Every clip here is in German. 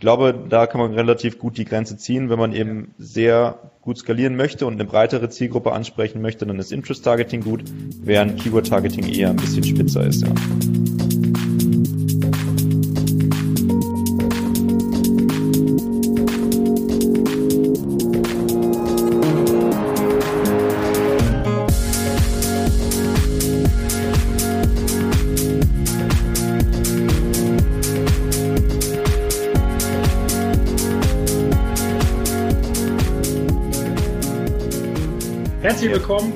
Ich glaube, da kann man relativ gut die Grenze ziehen. Wenn man eben sehr gut skalieren möchte und eine breitere Zielgruppe ansprechen möchte, dann ist Interest Targeting gut, während Keyword Targeting eher ein bisschen spitzer ist, ja.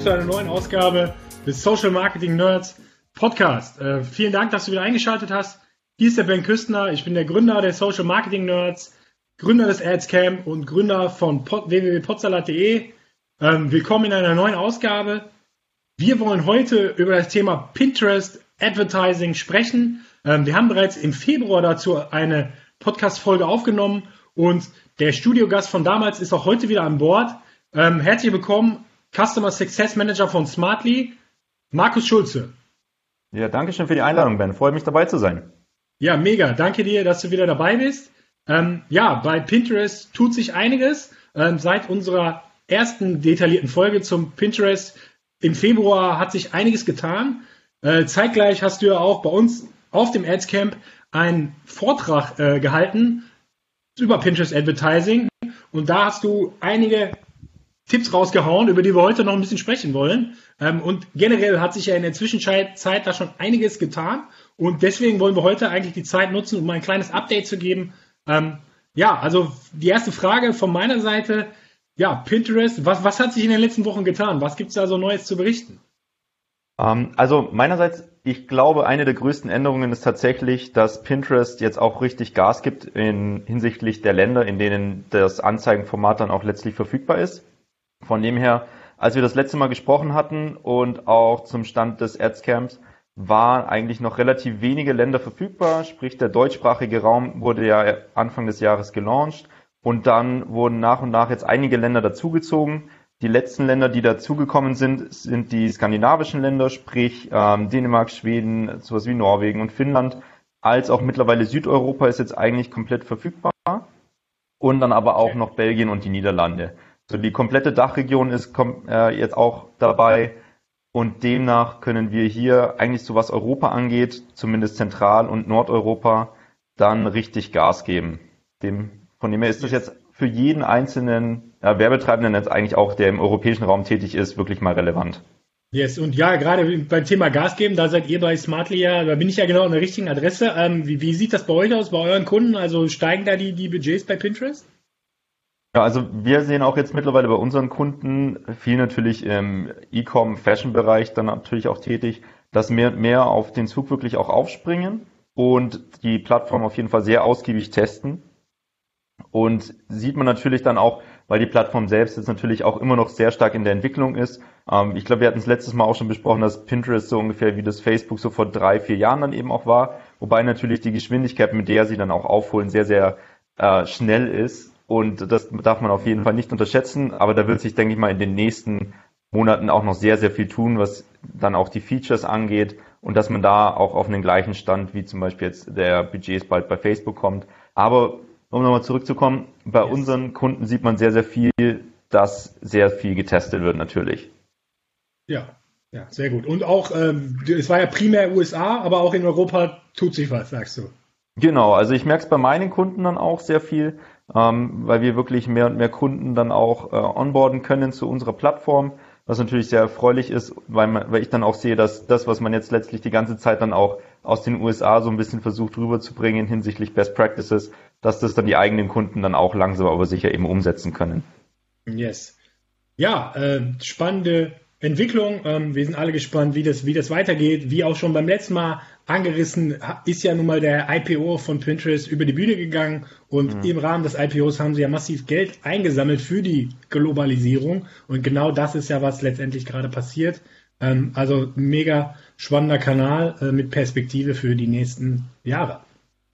Zu einer neuen Ausgabe des Social Marketing Nerds Podcast. Äh, vielen Dank, dass du wieder eingeschaltet hast. Hier ist der Ben Küstner. Ich bin der Gründer der Social Marketing Nerds, Gründer des Adscamp und Gründer von www.potsalat.de. Ähm, willkommen in einer neuen Ausgabe. Wir wollen heute über das Thema Pinterest Advertising sprechen. Ähm, wir haben bereits im Februar dazu eine Podcast-Folge aufgenommen und der Studiogast von damals ist auch heute wieder an Bord. Ähm, herzlich willkommen Customer Success Manager von Smartly, Markus Schulze. Ja, danke schön für die Einladung, Ben. Freue mich dabei zu sein. Ja, mega. Danke dir, dass du wieder dabei bist. Ähm, ja, bei Pinterest tut sich einiges. Ähm, seit unserer ersten detaillierten Folge zum Pinterest im Februar hat sich einiges getan. Äh, zeitgleich hast du ja auch bei uns auf dem Adscamp einen Vortrag äh, gehalten über Pinterest Advertising. Und da hast du einige Tipps rausgehauen, über die wir heute noch ein bisschen sprechen wollen. Ähm, und generell hat sich ja in der Zwischenzeit da schon einiges getan. Und deswegen wollen wir heute eigentlich die Zeit nutzen, um ein kleines Update zu geben. Ähm, ja, also die erste Frage von meiner Seite. Ja, Pinterest, was, was hat sich in den letzten Wochen getan? Was gibt es da so Neues zu berichten? Ähm, also meinerseits, ich glaube, eine der größten Änderungen ist tatsächlich, dass Pinterest jetzt auch richtig Gas gibt in, hinsichtlich der Länder, in denen das Anzeigenformat dann auch letztlich verfügbar ist. Von dem her, als wir das letzte Mal gesprochen hatten und auch zum Stand des Adscamps, waren eigentlich noch relativ wenige Länder verfügbar, sprich der deutschsprachige Raum wurde ja Anfang des Jahres gelauncht und dann wurden nach und nach jetzt einige Länder dazugezogen. Die letzten Länder, die dazugekommen sind, sind die skandinavischen Länder, sprich ähm, Dänemark, Schweden, sowas wie Norwegen und Finnland, als auch mittlerweile Südeuropa ist jetzt eigentlich komplett verfügbar und dann aber auch noch Belgien und die Niederlande. So die komplette Dachregion ist äh, jetzt auch dabei und demnach können wir hier eigentlich so was Europa angeht, zumindest Zentral- und Nordeuropa, dann richtig Gas geben. Dem, von dem her ist das jetzt für jeden einzelnen äh, Werbetreibenden jetzt eigentlich auch, der im europäischen Raum tätig ist, wirklich mal relevant. Yes, und ja, gerade beim Thema Gas geben, da seid ihr bei Smartly ja, da bin ich ja genau an der richtigen Adresse. Ähm, wie, wie sieht das bei euch aus, bei euren Kunden? Also steigen da die, die Budgets bei Pinterest? Ja, also wir sehen auch jetzt mittlerweile bei unseren Kunden viel natürlich im E-Com Fashion Bereich dann natürlich auch tätig, dass mehr mehr auf den Zug wirklich auch aufspringen und die Plattform auf jeden Fall sehr ausgiebig testen. Und sieht man natürlich dann auch, weil die Plattform selbst jetzt natürlich auch immer noch sehr stark in der Entwicklung ist. Ähm, ich glaube, wir hatten es letztes Mal auch schon besprochen, dass Pinterest so ungefähr wie das Facebook so vor drei, vier Jahren dann eben auch war. Wobei natürlich die Geschwindigkeit, mit der sie dann auch aufholen, sehr, sehr äh, schnell ist und das darf man auf jeden Fall nicht unterschätzen. Aber da wird sich, denke ich mal, in den nächsten Monaten auch noch sehr, sehr viel tun, was dann auch die Features angeht und dass man da auch auf einen gleichen Stand wie zum Beispiel jetzt der Budgets bald bei Facebook kommt. Aber um nochmal zurückzukommen, bei yes. unseren Kunden sieht man sehr, sehr viel, dass sehr viel getestet wird natürlich. Ja, ja, sehr gut. Und auch, ähm, es war ja primär USA, aber auch in Europa tut sich was, sagst du. Genau, also ich merke es bei meinen Kunden dann auch sehr viel, ähm, weil wir wirklich mehr und mehr Kunden dann auch äh, onboarden können zu unserer Plattform, was natürlich sehr erfreulich ist, weil, man, weil ich dann auch sehe, dass das, was man jetzt letztlich die ganze Zeit dann auch aus den USA so ein bisschen versucht rüberzubringen hinsichtlich Best Practices, dass das dann die eigenen Kunden dann auch langsam aber sicher eben umsetzen können. Yes. Ja, äh, spannende Entwicklung. Ähm, wir sind alle gespannt, wie das, wie das weitergeht. Wie auch schon beim letzten Mal angerissen, ist ja nun mal der IPO von Pinterest über die Bühne gegangen und mhm. im Rahmen des IPOs haben sie ja massiv Geld eingesammelt für die Globalisierung und genau das ist ja, was letztendlich gerade passiert. Ähm, also mega spannender Kanal äh, mit Perspektive für die nächsten Jahre.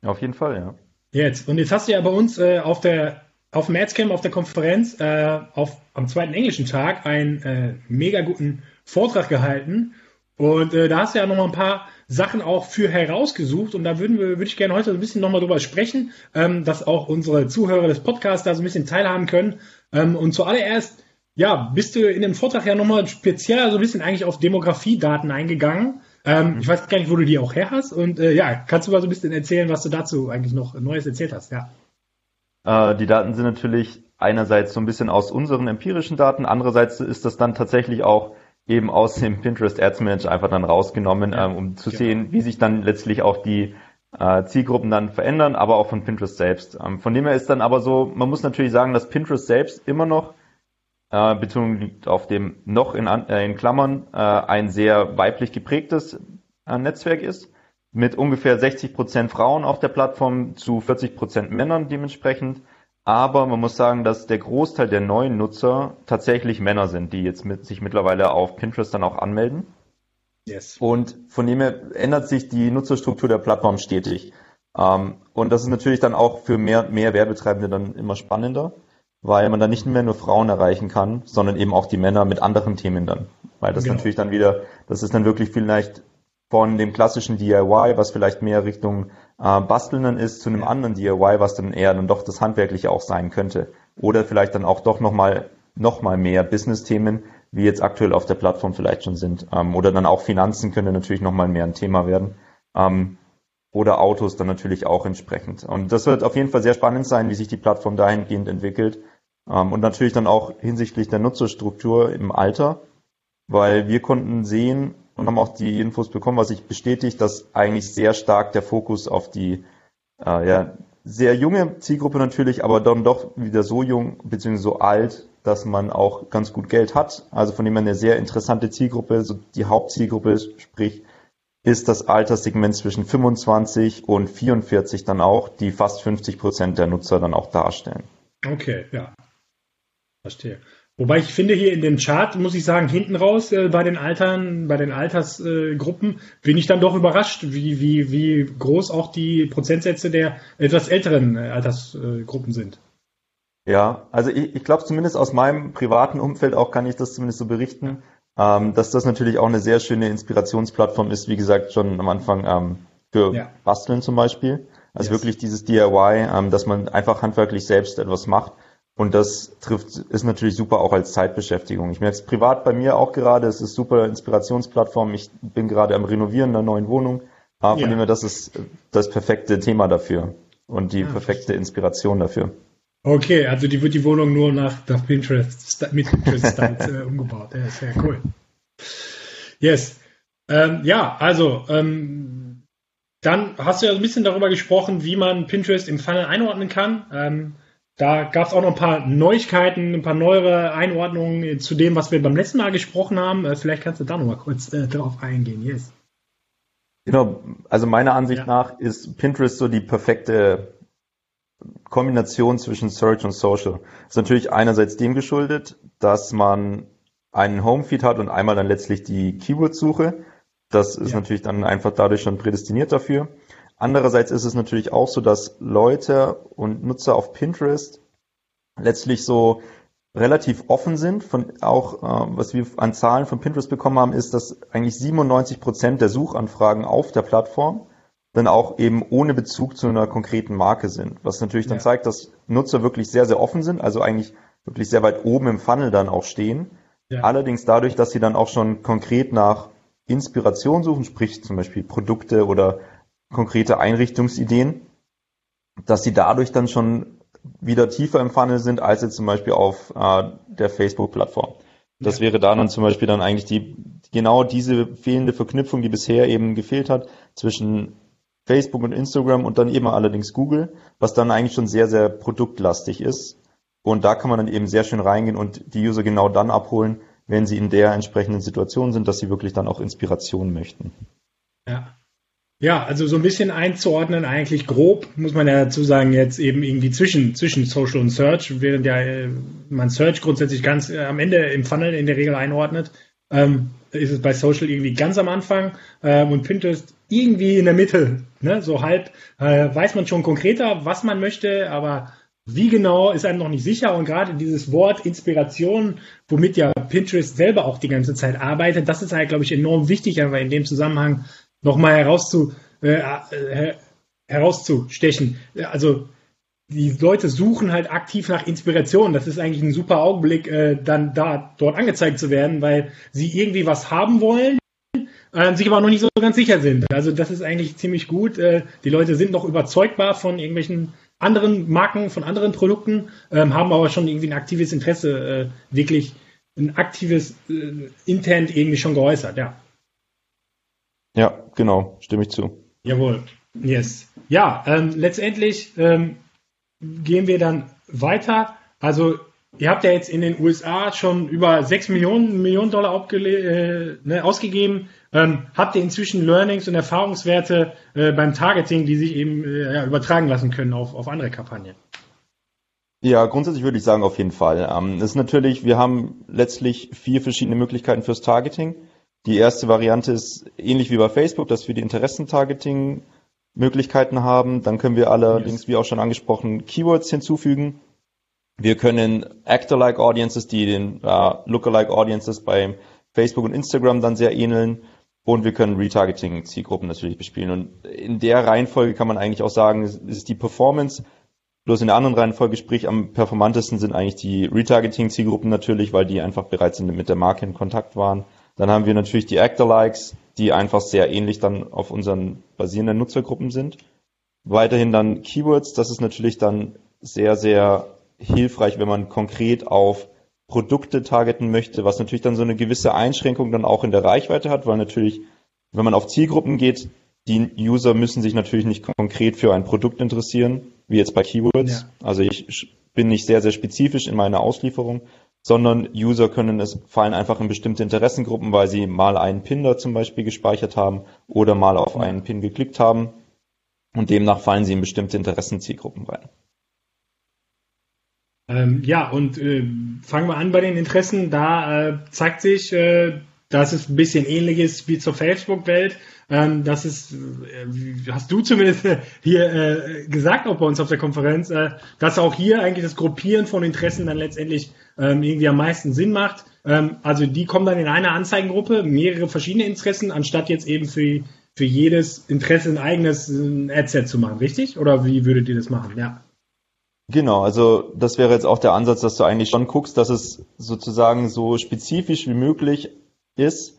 Auf jeden Fall, ja. Jetzt, und jetzt hast du ja bei uns äh, auf der auf dem Adscamp, auf der Konferenz, äh, auf, am zweiten englischen Tag einen äh, mega guten Vortrag gehalten Und äh, da hast du ja noch mal ein paar Sachen auch für herausgesucht und da würden wir, würde ich gerne heute ein bisschen nochmal drüber sprechen, ähm, dass auch unsere Zuhörer des Podcasts da so ein bisschen teilhaben können. Ähm, und zuallererst, ja, bist du in dem Vortrag ja nochmal speziell so ein bisschen eigentlich auf Demografiedaten eingegangen. Ähm, ich weiß gar nicht, wo du die auch her hast. Und äh, ja, kannst du mal so ein bisschen erzählen, was du dazu eigentlich noch Neues erzählt hast, ja. Äh, die Daten sind natürlich einerseits so ein bisschen aus unseren empirischen Daten, andererseits ist das dann tatsächlich auch eben aus dem Pinterest Ads Manager einfach dann rausgenommen, ja, ähm, um zu genau. sehen, wie sich dann letztlich auch die äh, Zielgruppen dann verändern, aber auch von Pinterest selbst. Ähm, von dem her ist dann aber so, man muss natürlich sagen, dass Pinterest selbst immer noch, äh, Betonung liegt auf dem noch in, äh, in Klammern, äh, ein sehr weiblich geprägtes äh, Netzwerk ist, mit ungefähr 60 Prozent Frauen auf der Plattform zu 40 Prozent Männern dementsprechend. Aber man muss sagen, dass der Großteil der neuen Nutzer tatsächlich Männer sind, die jetzt mit, sich mittlerweile auf Pinterest dann auch anmelden. Yes. Und von dem her ändert sich die Nutzerstruktur der Plattform stetig. Ähm, und das ist natürlich dann auch für mehr, mehr Werbetreibende dann immer spannender, weil man dann nicht mehr nur Frauen erreichen kann, sondern eben auch die Männer mit anderen Themen dann. Weil das genau. natürlich dann wieder, das ist dann wirklich vielleicht von dem klassischen DIY, was vielleicht mehr Richtung äh, Basteln dann ist zu einem anderen DIY, was dann eher dann doch das Handwerkliche auch sein könnte. Oder vielleicht dann auch doch nochmal noch mal mehr Business-Themen, wie jetzt aktuell auf der Plattform vielleicht schon sind. Ähm, oder dann auch Finanzen könnte natürlich nochmal mehr ein Thema werden. Ähm, oder Autos dann natürlich auch entsprechend. Und das wird auf jeden Fall sehr spannend sein, wie sich die Plattform dahingehend entwickelt. Ähm, und natürlich dann auch hinsichtlich der Nutzerstruktur im Alter, weil wir konnten sehen, und haben auch die Infos bekommen, was sich bestätigt, dass eigentlich sehr stark der Fokus auf die äh, ja, sehr junge Zielgruppe natürlich, aber dann doch wieder so jung bzw. so alt, dass man auch ganz gut Geld hat. Also von dem her eine sehr interessante Zielgruppe, so die Hauptzielgruppe, sprich ist das Alterssegment zwischen 25 und 44 dann auch, die fast 50 Prozent der Nutzer dann auch darstellen. Okay, ja. Verstehe. Wobei ich finde hier in dem Chart, muss ich sagen, hinten raus äh, bei den Altern, bei den Altersgruppen, äh, bin ich dann doch überrascht, wie, wie, wie groß auch die Prozentsätze der etwas älteren äh, Altersgruppen sind. Ja, also ich, ich glaube zumindest aus meinem privaten Umfeld auch kann ich das zumindest so berichten, ähm, dass das natürlich auch eine sehr schöne Inspirationsplattform ist, wie gesagt, schon am Anfang ähm, für ja. Basteln zum Beispiel. Also yes. wirklich dieses DIY, ähm, dass man einfach handwerklich selbst etwas macht und das trifft, ist natürlich super auch als Zeitbeschäftigung. Ich merke es privat bei mir auch gerade. Es ist super Inspirationsplattform. Ich bin gerade am Renovieren einer neuen Wohnung. Aber von ja. dem her, das ist das perfekte Thema dafür und die ja, perfekte Inspiration dafür. Okay, also die wird die Wohnung nur nach, nach Pinterest, mit Pinterest äh, umgebaut. Ja, sehr cool. Yes. Ähm, ja, also ähm, dann hast du ja ein bisschen darüber gesprochen, wie man Pinterest im Funnel einordnen kann. Ähm, da gab es auch noch ein paar Neuigkeiten, ein paar neuere Einordnungen zu dem, was wir beim letzten Mal gesprochen haben. Äh, vielleicht kannst du da noch mal kurz äh, drauf eingehen. Yes. Genau, also meiner Ansicht ja. nach ist Pinterest so die perfekte Kombination zwischen Search und Social. Ist natürlich einerseits dem geschuldet, dass man einen Homefeed hat und einmal dann letztlich die Keyword-Suche. Das ist ja. natürlich dann einfach dadurch schon prädestiniert dafür. Andererseits ist es natürlich auch so, dass Leute und Nutzer auf Pinterest letztlich so relativ offen sind. Von auch äh, was wir an Zahlen von Pinterest bekommen haben, ist, dass eigentlich 97 Prozent der Suchanfragen auf der Plattform dann auch eben ohne Bezug zu einer konkreten Marke sind. Was natürlich dann ja. zeigt, dass Nutzer wirklich sehr, sehr offen sind, also eigentlich wirklich sehr weit oben im Funnel dann auch stehen. Ja. Allerdings dadurch, dass sie dann auch schon konkret nach Inspiration suchen, sprich zum Beispiel Produkte oder konkrete Einrichtungsideen, dass sie dadurch dann schon wieder tiefer im Funnel sind als jetzt zum Beispiel auf äh, der Facebook-Plattform. Das ja. wäre da dann zum Beispiel dann eigentlich die genau diese fehlende Verknüpfung, die bisher eben gefehlt hat zwischen Facebook und Instagram und dann eben allerdings Google, was dann eigentlich schon sehr, sehr produktlastig ist. Und da kann man dann eben sehr schön reingehen und die User genau dann abholen, wenn sie in der entsprechenden Situation sind, dass sie wirklich dann auch Inspiration möchten. Ja. Ja, also so ein bisschen einzuordnen, eigentlich grob, muss man ja dazu sagen, jetzt eben irgendwie zwischen, zwischen Social und Search, während ja äh, man Search grundsätzlich ganz äh, am Ende im Funnel in der Regel einordnet, ähm, ist es bei Social irgendwie ganz am Anfang ähm, und Pinterest irgendwie in der Mitte, ne? so halb, äh, weiß man schon konkreter, was man möchte, aber wie genau ist einem noch nicht sicher und gerade dieses Wort Inspiration, womit ja Pinterest selber auch die ganze Zeit arbeitet, das ist halt, glaube ich, enorm wichtig, aber in dem Zusammenhang nochmal herauszu, äh, äh, herauszustechen. Also die Leute suchen halt aktiv nach Inspiration. Das ist eigentlich ein super Augenblick, äh, dann da dort angezeigt zu werden, weil sie irgendwie was haben wollen, äh, sich aber noch nicht so ganz sicher sind. Also das ist eigentlich ziemlich gut. Äh, die Leute sind noch überzeugbar von irgendwelchen anderen Marken, von anderen Produkten, ähm, haben aber schon irgendwie ein aktives Interesse, äh, wirklich ein aktives äh, Intent irgendwie schon geäußert, ja. Ja, genau, stimme ich zu. Jawohl, yes. Ja, ähm, letztendlich ähm, gehen wir dann weiter. Also ihr habt ja jetzt in den USA schon über 6 Millionen, Millionen Dollar äh, ne, ausgegeben. Ähm, habt ihr inzwischen Learnings und Erfahrungswerte äh, beim Targeting, die sich eben äh, ja, übertragen lassen können auf, auf andere Kampagnen? Ja, grundsätzlich würde ich sagen, auf jeden Fall. Ähm, ist natürlich, wir haben letztlich vier verschiedene Möglichkeiten fürs Targeting. Die erste Variante ist ähnlich wie bei Facebook, dass wir die Interessentargeting Möglichkeiten haben. Dann können wir allerdings, yes. wie auch schon angesprochen, Keywords hinzufügen. Wir können Actor-like Audiences, die den äh, Lookalike Audiences bei Facebook und Instagram dann sehr ähneln. Und wir können Retargeting-Zielgruppen natürlich bespielen. Und in der Reihenfolge kann man eigentlich auch sagen, ist die Performance. Bloß in der anderen Reihenfolge, sprich am performantesten sind eigentlich die Retargeting-Zielgruppen natürlich, weil die einfach bereits mit der Marke in Kontakt waren. Dann haben wir natürlich die Actor-Likes, die einfach sehr ähnlich dann auf unseren basierenden Nutzergruppen sind. Weiterhin dann Keywords, das ist natürlich dann sehr, sehr hilfreich, wenn man konkret auf Produkte targeten möchte, was natürlich dann so eine gewisse Einschränkung dann auch in der Reichweite hat, weil natürlich, wenn man auf Zielgruppen geht, die User müssen sich natürlich nicht konkret für ein Produkt interessieren, wie jetzt bei Keywords. Ja. Also ich bin nicht sehr, sehr spezifisch in meiner Auslieferung, sondern User können es, fallen einfach in bestimmte Interessengruppen, weil sie mal einen Pin da zum Beispiel gespeichert haben oder mal auf einen Pin geklickt haben und demnach fallen sie in bestimmte Interessenzielgruppen rein. Ähm, ja, und äh, fangen wir an bei den Interessen. Da äh, zeigt sich, äh, dass es ein bisschen ähnlich ist wie zur Facebook-Welt. Ähm, das ist, äh, hast du zumindest äh, hier äh, gesagt, auch bei uns auf der Konferenz, dass auch hier eigentlich das Gruppieren von Interessen dann letztendlich ähm, irgendwie am meisten Sinn macht. Ähm, also die kommen dann in einer Anzeigengruppe, mehrere verschiedene Interessen, anstatt jetzt eben für, für jedes Interesse ein eigenes Adset zu machen, richtig? Oder wie würdet ihr das machen? Ja. Genau, also das wäre jetzt auch der Ansatz, dass du eigentlich schon guckst, dass es sozusagen so spezifisch wie möglich ist,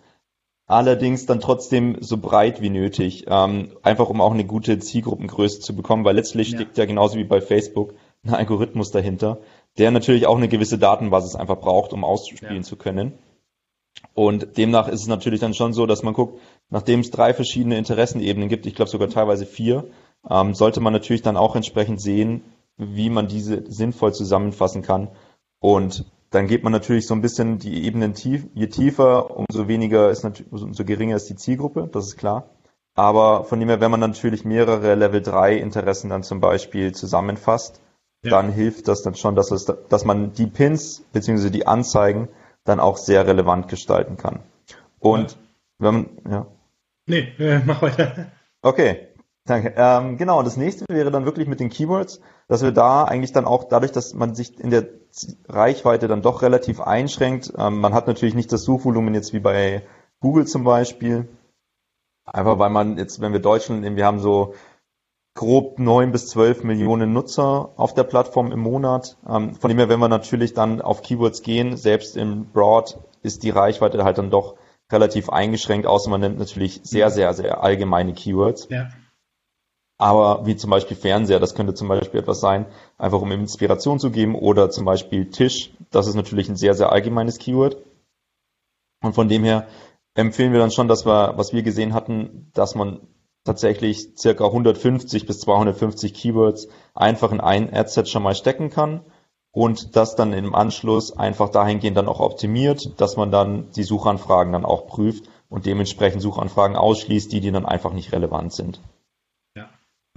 allerdings dann trotzdem so breit wie nötig, ähm, einfach um auch eine gute Zielgruppengröße zu bekommen, weil letztlich ja. steckt ja genauso wie bei Facebook ein Algorithmus dahinter, der natürlich auch eine gewisse Datenbasis einfach braucht, um ausspielen ja. zu können. Und demnach ist es natürlich dann schon so, dass man guckt, nachdem es drei verschiedene Interessenebenen gibt, ich glaube sogar teilweise vier, ähm, sollte man natürlich dann auch entsprechend sehen, wie man diese sinnvoll zusammenfassen kann. Und dann geht man natürlich so ein bisschen die Ebenen tief, je tiefer, umso weniger ist natürlich, umso geringer ist die Zielgruppe, das ist klar. Aber von dem her, wenn man natürlich mehrere Level 3 Interessen dann zum Beispiel zusammenfasst, ja. dann hilft das dann schon, dass, es, dass man die Pins bzw. die Anzeigen dann auch sehr relevant gestalten kann. Und ja. wenn man, ja. Nee, äh, mach weiter. Okay, danke. Ähm, genau, das nächste wäre dann wirklich mit den Keywords, dass wir da eigentlich dann auch dadurch, dass man sich in der Reichweite dann doch relativ einschränkt, ähm, man hat natürlich nicht das Suchvolumen jetzt wie bei Google zum Beispiel, einfach weil man jetzt, wenn wir Deutschland nehmen, wir haben so grob neun bis zwölf Millionen Nutzer auf der Plattform im Monat. Ähm, von dem her, wenn wir natürlich dann auf Keywords gehen, selbst im Broad ist die Reichweite halt dann doch relativ eingeschränkt, außer man nimmt natürlich sehr, sehr, sehr allgemeine Keywords. Ja. Aber wie zum Beispiel Fernseher, das könnte zum Beispiel etwas sein, einfach um Inspiration zu geben, oder zum Beispiel Tisch, das ist natürlich ein sehr, sehr allgemeines Keyword. Und von dem her empfehlen wir dann schon, dass wir, was wir gesehen hatten, dass man tatsächlich circa 150 bis 250 Keywords einfach in ein Adset schon mal stecken kann und das dann im Anschluss einfach dahingehend dann auch optimiert, dass man dann die Suchanfragen dann auch prüft und dementsprechend Suchanfragen ausschließt, die, die dann einfach nicht relevant sind.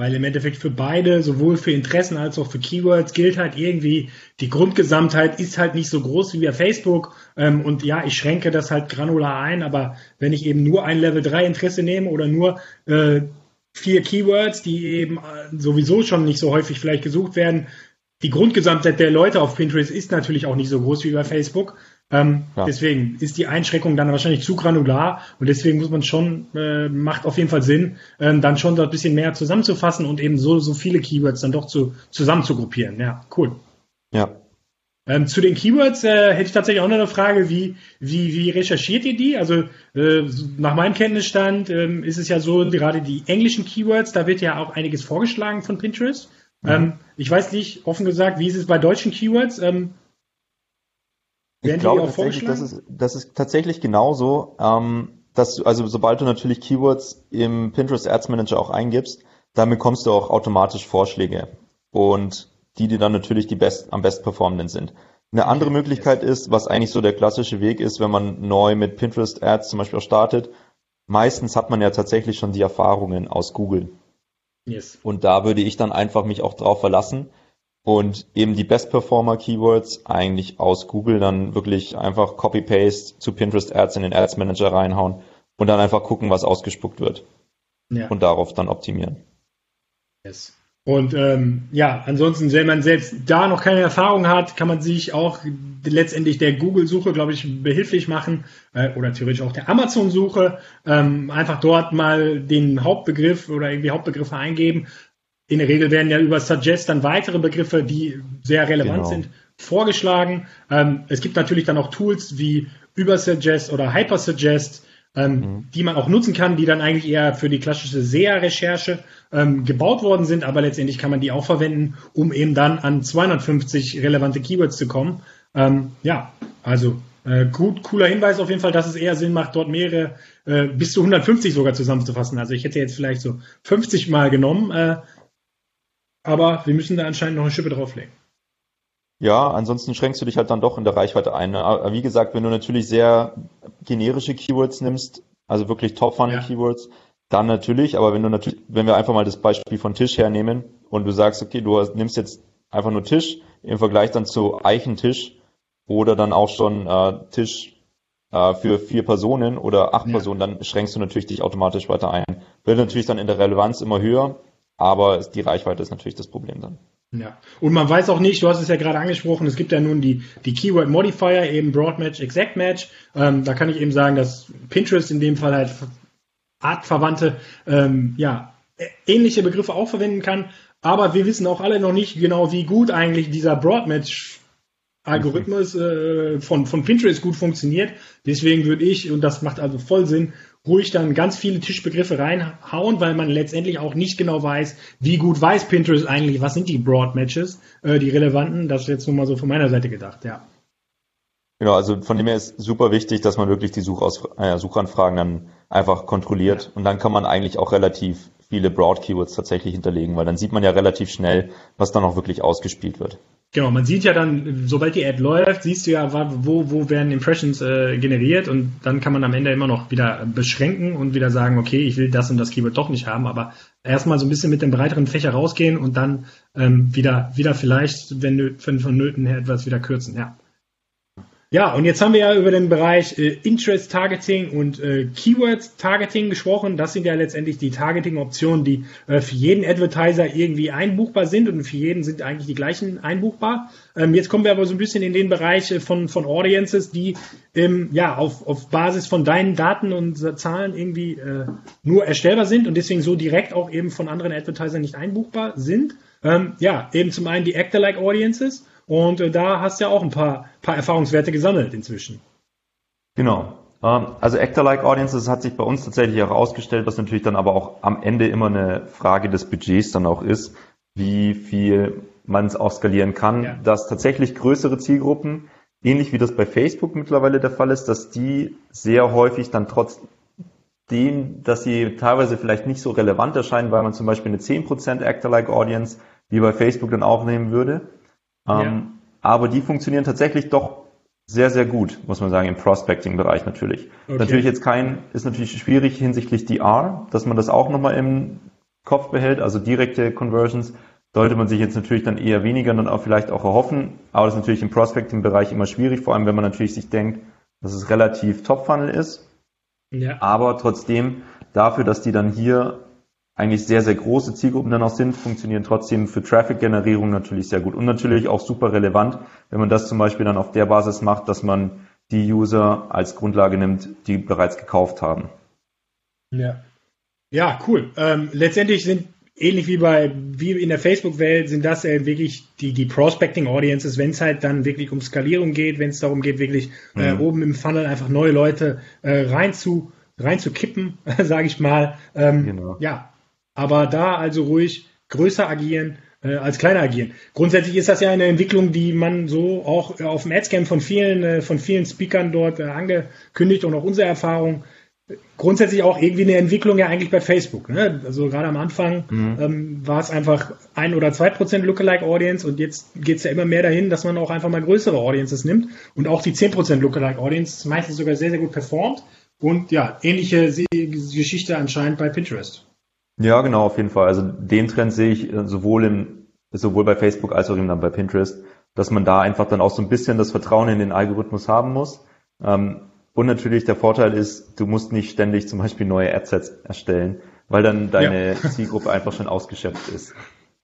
Weil im Endeffekt für beide, sowohl für Interessen als auch für Keywords, gilt halt irgendwie, die Grundgesamtheit ist halt nicht so groß wie bei Facebook. Ähm, und ja, ich schränke das halt granular ein, aber wenn ich eben nur ein Level 3 Interesse nehme oder nur äh, vier Keywords, die eben äh, sowieso schon nicht so häufig vielleicht gesucht werden, die Grundgesamtheit der Leute auf Pinterest ist natürlich auch nicht so groß wie bei Facebook. Ähm, ja. Deswegen ist die Einschränkung dann wahrscheinlich zu granular und deswegen muss man schon, äh, macht auf jeden Fall Sinn, ähm, dann schon dort ein bisschen mehr zusammenzufassen und eben so, so viele Keywords dann doch zu, zusammen zu gruppieren. Ja, cool. Ja. Ähm, zu den Keywords äh, hätte ich tatsächlich auch noch eine Frage, wie, wie, wie recherchiert ihr die? Also äh, nach meinem Kenntnisstand ähm, ist es ja so, gerade die englischen Keywords, da wird ja auch einiges vorgeschlagen von Pinterest. Mhm. Ähm, ich weiß nicht, offen gesagt, wie ist es bei deutschen Keywords? Ich glaube tatsächlich, das ist, das ist tatsächlich genauso, ähm, dass du, also sobald du natürlich Keywords im Pinterest Ads Manager auch eingibst, dann bekommst du auch automatisch Vorschläge und die, die dann natürlich die best, am best performenden sind. Eine andere okay. Möglichkeit ist, was eigentlich so der klassische Weg ist, wenn man neu mit Pinterest Ads zum Beispiel auch startet. Meistens hat man ja tatsächlich schon die Erfahrungen aus Google. Yes. Und da würde ich dann einfach mich auch drauf verlassen und eben die Best Performer Keywords eigentlich aus Google dann wirklich einfach Copy-Paste zu Pinterest Ads in den Ads Manager reinhauen und dann einfach gucken, was ausgespuckt wird. Ja. Und darauf dann optimieren. Yes. Und ähm, ja, ansonsten, wenn man selbst da noch keine Erfahrung hat, kann man sich auch letztendlich der Google-Suche, glaube ich, behilflich machen äh, oder theoretisch auch der Amazon-Suche. Ähm, einfach dort mal den Hauptbegriff oder irgendwie Hauptbegriffe eingeben. In der Regel werden ja über Suggest dann weitere Begriffe, die sehr relevant genau. sind, vorgeschlagen. Ähm, es gibt natürlich dann auch Tools wie Übersuggest oder Hypersuggest, ähm, mhm. die man auch nutzen kann, die dann eigentlich eher für die klassische SEA-Recherche ähm, gebaut worden sind, aber letztendlich kann man die auch verwenden, um eben dann an 250 relevante Keywords zu kommen. Ähm, ja, also äh, gut, cooler Hinweis auf jeden Fall, dass es eher Sinn macht, dort mehrere äh, bis zu 150 sogar zusammenzufassen. Also ich hätte jetzt vielleicht so 50 mal genommen, äh, aber wir müssen da anscheinend noch eine Schippe drauflegen. Ja, ansonsten schränkst du dich halt dann doch in der Reichweite ein. Aber wie gesagt, wenn du natürlich sehr generische Keywords nimmst, also wirklich Top-Funnel-Keywords, ja. dann natürlich, aber wenn du natürlich, wenn wir einfach mal das Beispiel von Tisch hernehmen und du sagst, okay, du nimmst jetzt einfach nur Tisch im Vergleich dann zu Eichentisch oder dann auch schon äh, Tisch äh, für vier Personen oder acht ja. Personen, dann schränkst du natürlich dich automatisch weiter ein. Wird natürlich dann in der Relevanz immer höher, aber die Reichweite ist natürlich das Problem dann. Ja, und man weiß auch nicht, du hast es ja gerade angesprochen, es gibt ja nun die, die Keyword Modifier, eben Broad Match, Exact Match. Ähm, da kann ich eben sagen, dass Pinterest in dem Fall halt artverwandte, ähm, ja, ähnliche Begriffe auch verwenden kann. Aber wir wissen auch alle noch nicht genau, wie gut eigentlich dieser Broad Match Algorithmus äh, von, von Pinterest gut funktioniert. Deswegen würde ich, und das macht also voll Sinn, ruhig dann ganz viele Tischbegriffe reinhauen, weil man letztendlich auch nicht genau weiß, wie gut weiß Pinterest eigentlich, was sind die Broad Matches, äh, die relevanten. Das ist jetzt nur mal so von meiner Seite gedacht, ja. Genau, also von dem her ist super wichtig, dass man wirklich die Suchaus äh, Suchanfragen dann einfach kontrolliert ja. und dann kann man eigentlich auch relativ viele Broad Keywords tatsächlich hinterlegen, weil dann sieht man ja relativ schnell, was dann auch wirklich ausgespielt wird. Genau, man sieht ja dann, sobald die Ad läuft, siehst du ja, wo, wo werden Impressions äh, generiert und dann kann man am Ende immer noch wieder beschränken und wieder sagen, okay, ich will das und das Keyword doch nicht haben, aber erstmal so ein bisschen mit dem breiteren Fächer rausgehen und dann ähm, wieder, wieder vielleicht, wenn, wenn vonnöten her etwas wieder kürzen, ja. Ja, und jetzt haben wir ja über den Bereich äh, Interest Targeting und äh, Keyword Targeting gesprochen. Das sind ja letztendlich die Targeting-Optionen, die äh, für jeden Advertiser irgendwie einbuchbar sind und für jeden sind eigentlich die gleichen einbuchbar. Ähm, jetzt kommen wir aber so ein bisschen in den Bereich äh, von, von Audiences, die ähm, ja auf, auf Basis von deinen Daten und Zahlen irgendwie äh, nur erstellbar sind und deswegen so direkt auch eben von anderen Advertisern nicht einbuchbar sind. Ähm, ja, eben zum einen die Actor-like Audiences und äh, da hast du ja auch ein paar, paar Erfahrungswerte gesammelt inzwischen. Genau. Ähm, also Actor-like Audiences hat sich bei uns tatsächlich herausgestellt, was natürlich dann aber auch am Ende immer eine Frage des Budgets dann auch ist, wie viel man es auch skalieren kann, ja. dass tatsächlich größere Zielgruppen, ähnlich wie das bei Facebook mittlerweile der Fall ist, dass die sehr häufig dann trotzdem, dass sie teilweise vielleicht nicht so relevant erscheinen, weil man zum Beispiel eine 10% Actor-like Audience wie bei Facebook dann auch nehmen würde, ähm, ja. Aber die funktionieren tatsächlich doch sehr, sehr gut, muss man sagen, im Prospecting-Bereich natürlich. Okay. Natürlich jetzt kein, ist natürlich schwierig hinsichtlich DR, dass man das auch nochmal im Kopf behält, also direkte Conversions sollte man sich jetzt natürlich dann eher weniger dann auch vielleicht auch erhoffen, aber das ist natürlich im Prospecting-Bereich immer schwierig, vor allem wenn man natürlich sich denkt, dass es relativ Top-Funnel ist. Ja. Aber trotzdem dafür, dass die dann hier eigentlich sehr, sehr große Zielgruppen dann auch sind, funktionieren trotzdem für Traffic-Generierung natürlich sehr gut und natürlich auch super relevant, wenn man das zum Beispiel dann auf der Basis macht, dass man die User als Grundlage nimmt, die bereits gekauft haben. Ja. Ja, cool. Ähm, letztendlich sind ähnlich wie bei wie in der Facebook-Welt sind das äh, wirklich die die Prospecting Audiences, wenn es halt dann wirklich um Skalierung geht, wenn es darum geht, wirklich äh, mhm. oben im Funnel einfach neue Leute äh, rein zu rein zu kippen, sage ich mal. Ähm, genau. Ja, aber da also ruhig größer agieren äh, als kleiner agieren. Grundsätzlich ist das ja eine Entwicklung, die man so auch auf dem Adscamp von vielen äh, von vielen Speakern dort äh, angekündigt und auch unsere Erfahrung grundsätzlich auch irgendwie eine Entwicklung ja eigentlich bei Facebook. Ne? Also gerade am Anfang mhm. ähm, war es einfach ein oder zwei Prozent Lookalike Audience und jetzt geht es ja immer mehr dahin, dass man auch einfach mal größere Audiences nimmt und auch die zehn Prozent Lookalike Audience meistens sogar sehr, sehr gut performt. Und ja, ähnliche Geschichte anscheinend bei Pinterest. Ja, genau, auf jeden Fall. Also den Trend sehe ich äh, sowohl im, sowohl bei Facebook als auch eben dann bei Pinterest, dass man da einfach dann auch so ein bisschen das Vertrauen in den Algorithmus haben muss. Ähm, und natürlich der Vorteil ist, du musst nicht ständig zum Beispiel neue Adsets erstellen, weil dann deine ja. Zielgruppe einfach schon ausgeschöpft ist.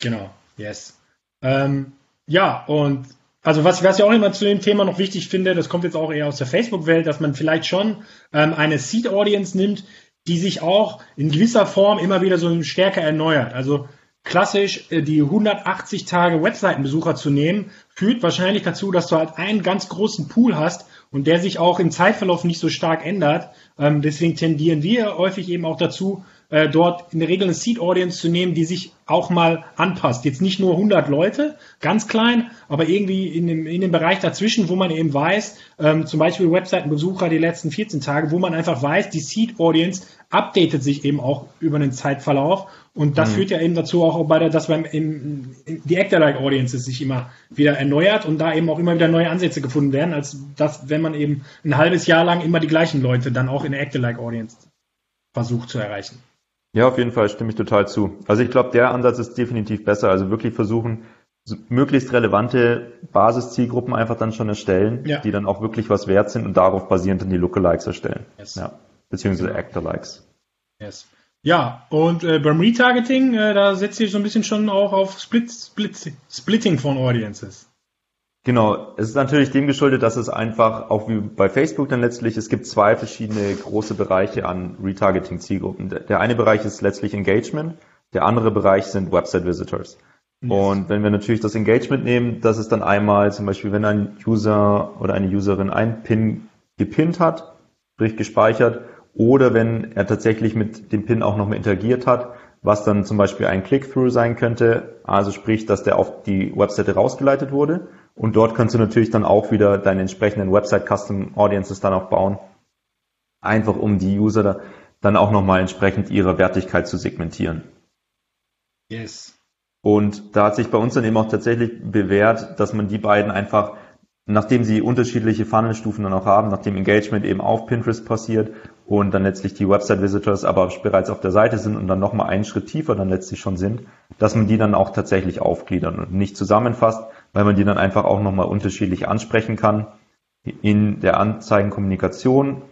Genau, yes. Ähm, ja, und also was, was ich auch immer zu dem Thema noch wichtig finde, das kommt jetzt auch eher aus der Facebook-Welt, dass man vielleicht schon ähm, eine Seed-Audience nimmt, die sich auch in gewisser Form immer wieder so stärker erneuert. Also klassisch äh, die 180 Tage Webseitenbesucher zu nehmen, führt wahrscheinlich dazu, dass du halt einen ganz großen Pool hast und der sich auch im Zeitverlauf nicht so stark ändert. Ähm, deswegen tendieren wir häufig eben auch dazu, äh, dort in der Regel eine Seed Audience zu nehmen, die sich auch mal anpasst. Jetzt nicht nur 100 Leute, ganz klein, aber irgendwie in dem, in dem Bereich dazwischen, wo man eben weiß, ähm, zum Beispiel Webseitenbesucher die letzten 14 Tage, wo man einfach weiß, die Seed Audience updatet sich eben auch über den Zeitverlauf und das mhm. führt ja eben dazu auch bei der, dass beim im, die Actor-like Audiences sich immer wieder erneuert und da eben auch immer wieder neue Ansätze gefunden werden, als das, wenn man eben ein halbes Jahr lang immer die gleichen Leute dann auch in der Actor-like Audience versucht zu erreichen. Ja, auf jeden Fall stimme ich total zu. Also ich glaube, der Ansatz ist definitiv besser. Also wirklich versuchen, möglichst relevante Basiszielgruppen einfach dann schon erstellen, ja. die dann auch wirklich was wert sind und darauf basierend dann die Lookalikes erstellen. Yes. Ja. Beziehungsweise genau. Actor-Likes. Yes. Ja, und äh, beim Retargeting, äh, da setzt ihr so ein bisschen schon auch auf Split, Split, Splitting von Audiences. Genau, es ist natürlich dem geschuldet, dass es einfach, auch wie bei Facebook dann letztlich, es gibt zwei verschiedene große Bereiche an Retargeting-Zielgruppen. Der eine Bereich ist letztlich Engagement, der andere Bereich sind Website-Visitors. Yes. Und wenn wir natürlich das Engagement nehmen, das ist dann einmal zum Beispiel, wenn ein User oder eine Userin ein Pin gepinnt hat, sprich gespeichert, oder wenn er tatsächlich mit dem Pin auch nochmal interagiert hat, was dann zum Beispiel ein Click-Through sein könnte, also sprich, dass der auf die Webseite rausgeleitet wurde und dort kannst du natürlich dann auch wieder deine entsprechenden Website Custom Audiences dann auch bauen. Einfach um die User da, dann auch nochmal entsprechend ihrer Wertigkeit zu segmentieren. Yes. Und da hat sich bei uns dann eben auch tatsächlich bewährt, dass man die beiden einfach, nachdem sie unterschiedliche Funnelstufen dann auch haben, nachdem Engagement eben auf Pinterest passiert und dann letztlich die Website-Visitors aber bereits auf der Seite sind und dann nochmal einen Schritt tiefer dann letztlich schon sind, dass man die dann auch tatsächlich aufgliedern und nicht zusammenfasst, weil man die dann einfach auch nochmal unterschiedlich ansprechen kann in der Anzeigenkommunikation,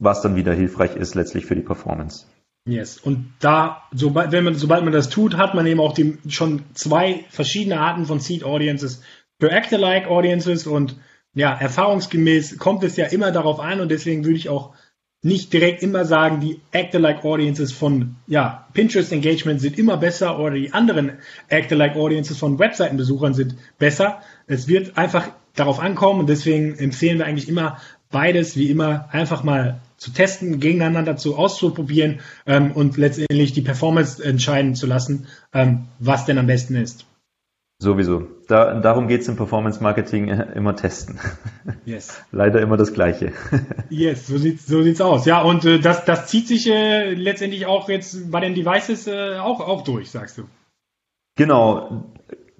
was dann wieder hilfreich ist letztlich für die Performance. Yes. Und da, sobald, wenn man, sobald man das tut, hat man eben auch die, schon zwei verschiedene Arten von Seed Audiences für Actor-like Audiences und ja, erfahrungsgemäß kommt es ja immer darauf an und deswegen würde ich auch nicht direkt immer sagen, die Actor-like Audiences von ja, Pinterest Engagement sind immer besser oder die anderen Actor-like Audiences von Webseitenbesuchern sind besser. Es wird einfach darauf ankommen und deswegen empfehlen wir eigentlich immer beides wie immer einfach mal zu testen, gegeneinander zu auszuprobieren ähm, und letztendlich die Performance entscheiden zu lassen, ähm, was denn am besten ist. Sowieso. Da, darum geht's im Performance Marketing äh, immer testen. Yes. Leider immer das Gleiche. yes, so sieht's, so sieht's aus. Ja, und äh, das, das zieht sich äh, letztendlich auch jetzt bei den Devices äh, auch, auch durch, sagst du. Genau,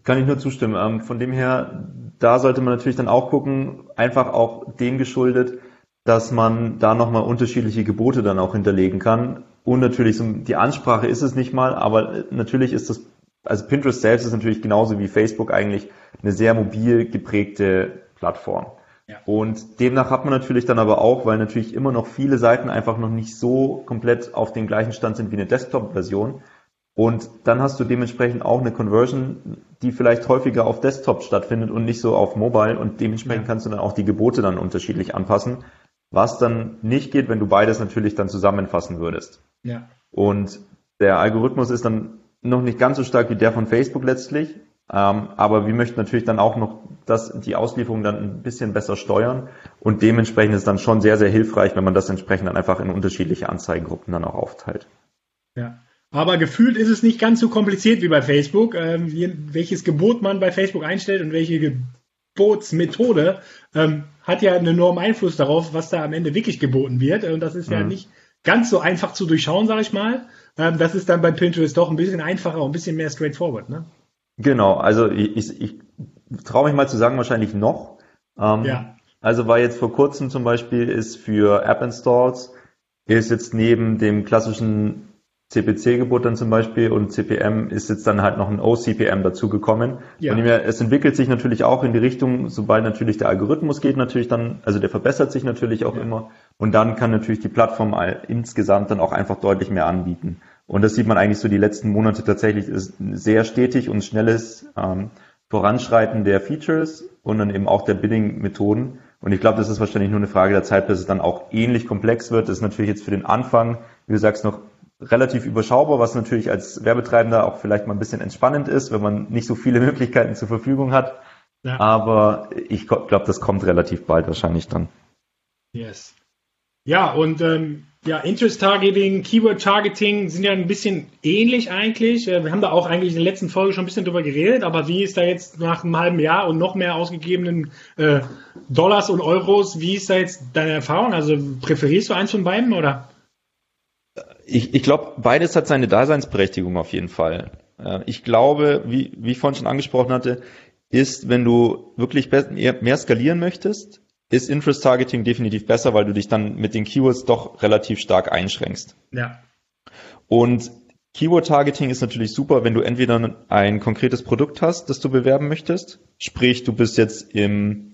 kann ich nur zustimmen. Ähm, von dem her, da sollte man natürlich dann auch gucken, einfach auch dem geschuldet, dass man da nochmal unterschiedliche Gebote dann auch hinterlegen kann. Und natürlich, so, die Ansprache ist es nicht mal, aber äh, natürlich ist das also Pinterest selbst ist natürlich genauso wie Facebook eigentlich eine sehr mobil geprägte Plattform. Ja. Und demnach hat man natürlich dann aber auch, weil natürlich immer noch viele Seiten einfach noch nicht so komplett auf dem gleichen Stand sind wie eine Desktop-Version, Und dann hast du dementsprechend auch eine Conversion, die vielleicht häufiger auf Desktop stattfindet und nicht so auf Mobile. Und dementsprechend ja. kannst du dann auch die Gebote dann unterschiedlich anpassen. Was dann nicht geht, wenn du beides natürlich dann zusammenfassen würdest. Ja. Und der Algorithmus ist dann noch nicht ganz so stark wie der von Facebook letztlich. Ähm, aber wir möchten natürlich dann auch noch das, die Auslieferung dann ein bisschen besser steuern. Und dementsprechend ist es dann schon sehr, sehr hilfreich, wenn man das entsprechend dann einfach in unterschiedliche Anzeigengruppen dann auch aufteilt. Ja. Aber gefühlt ist es nicht ganz so kompliziert wie bei Facebook, ähm, wie, welches Gebot man bei Facebook einstellt und welche Gebotsmethode ähm, hat ja einen enormen Einfluss darauf, was da am Ende wirklich geboten wird. Und das ist mhm. ja nicht ganz so einfach zu durchschauen, sage ich mal. Ähm, das ist dann bei Pinterest doch ein bisschen einfacher und ein bisschen mehr straightforward. Ne? Genau, also ich, ich, ich traue mich mal zu sagen, wahrscheinlich noch. Ähm, ja. Also war jetzt vor kurzem zum Beispiel ist für App Installs ist jetzt neben dem klassischen CPC-Gebot dann zum Beispiel und CPM ist jetzt dann halt noch ein OCPM dazugekommen. Ja. Von dem her, es entwickelt sich natürlich auch in die Richtung, sobald natürlich der Algorithmus geht, natürlich dann, also der verbessert sich natürlich auch ja. immer. Und dann kann natürlich die Plattform insgesamt dann auch einfach deutlich mehr anbieten. Und das sieht man eigentlich so die letzten Monate tatsächlich, ist sehr stetig und schnelles ähm, Voranschreiten der Features und dann eben auch der Bidding-Methoden. Und ich glaube, das ist wahrscheinlich nur eine Frage der Zeit, bis es dann auch ähnlich komplex wird. Das ist natürlich jetzt für den Anfang, wie du sagst, noch relativ überschaubar, was natürlich als Werbetreibender auch vielleicht mal ein bisschen entspannend ist, wenn man nicht so viele Möglichkeiten zur Verfügung hat. Ja. Aber ich glaube, das kommt relativ bald wahrscheinlich dann. Yes. Ja, und ähm, ja, Interest Targeting, Keyword Targeting sind ja ein bisschen ähnlich eigentlich. Äh, wir haben da auch eigentlich in der letzten Folge schon ein bisschen drüber geredet, aber wie ist da jetzt nach einem halben Jahr und noch mehr ausgegebenen äh, Dollars und Euros, wie ist da jetzt deine Erfahrung? Also präferierst du eins von beiden oder? Ich, ich glaube, beides hat seine Daseinsberechtigung auf jeden Fall. Äh, ich glaube, wie, wie ich vorhin schon angesprochen hatte, ist, wenn du wirklich mehr skalieren möchtest, ist Interest Targeting definitiv besser, weil du dich dann mit den Keywords doch relativ stark einschränkst. Ja. Und Keyword Targeting ist natürlich super, wenn du entweder ein konkretes Produkt hast, das du bewerben möchtest, sprich du bist jetzt im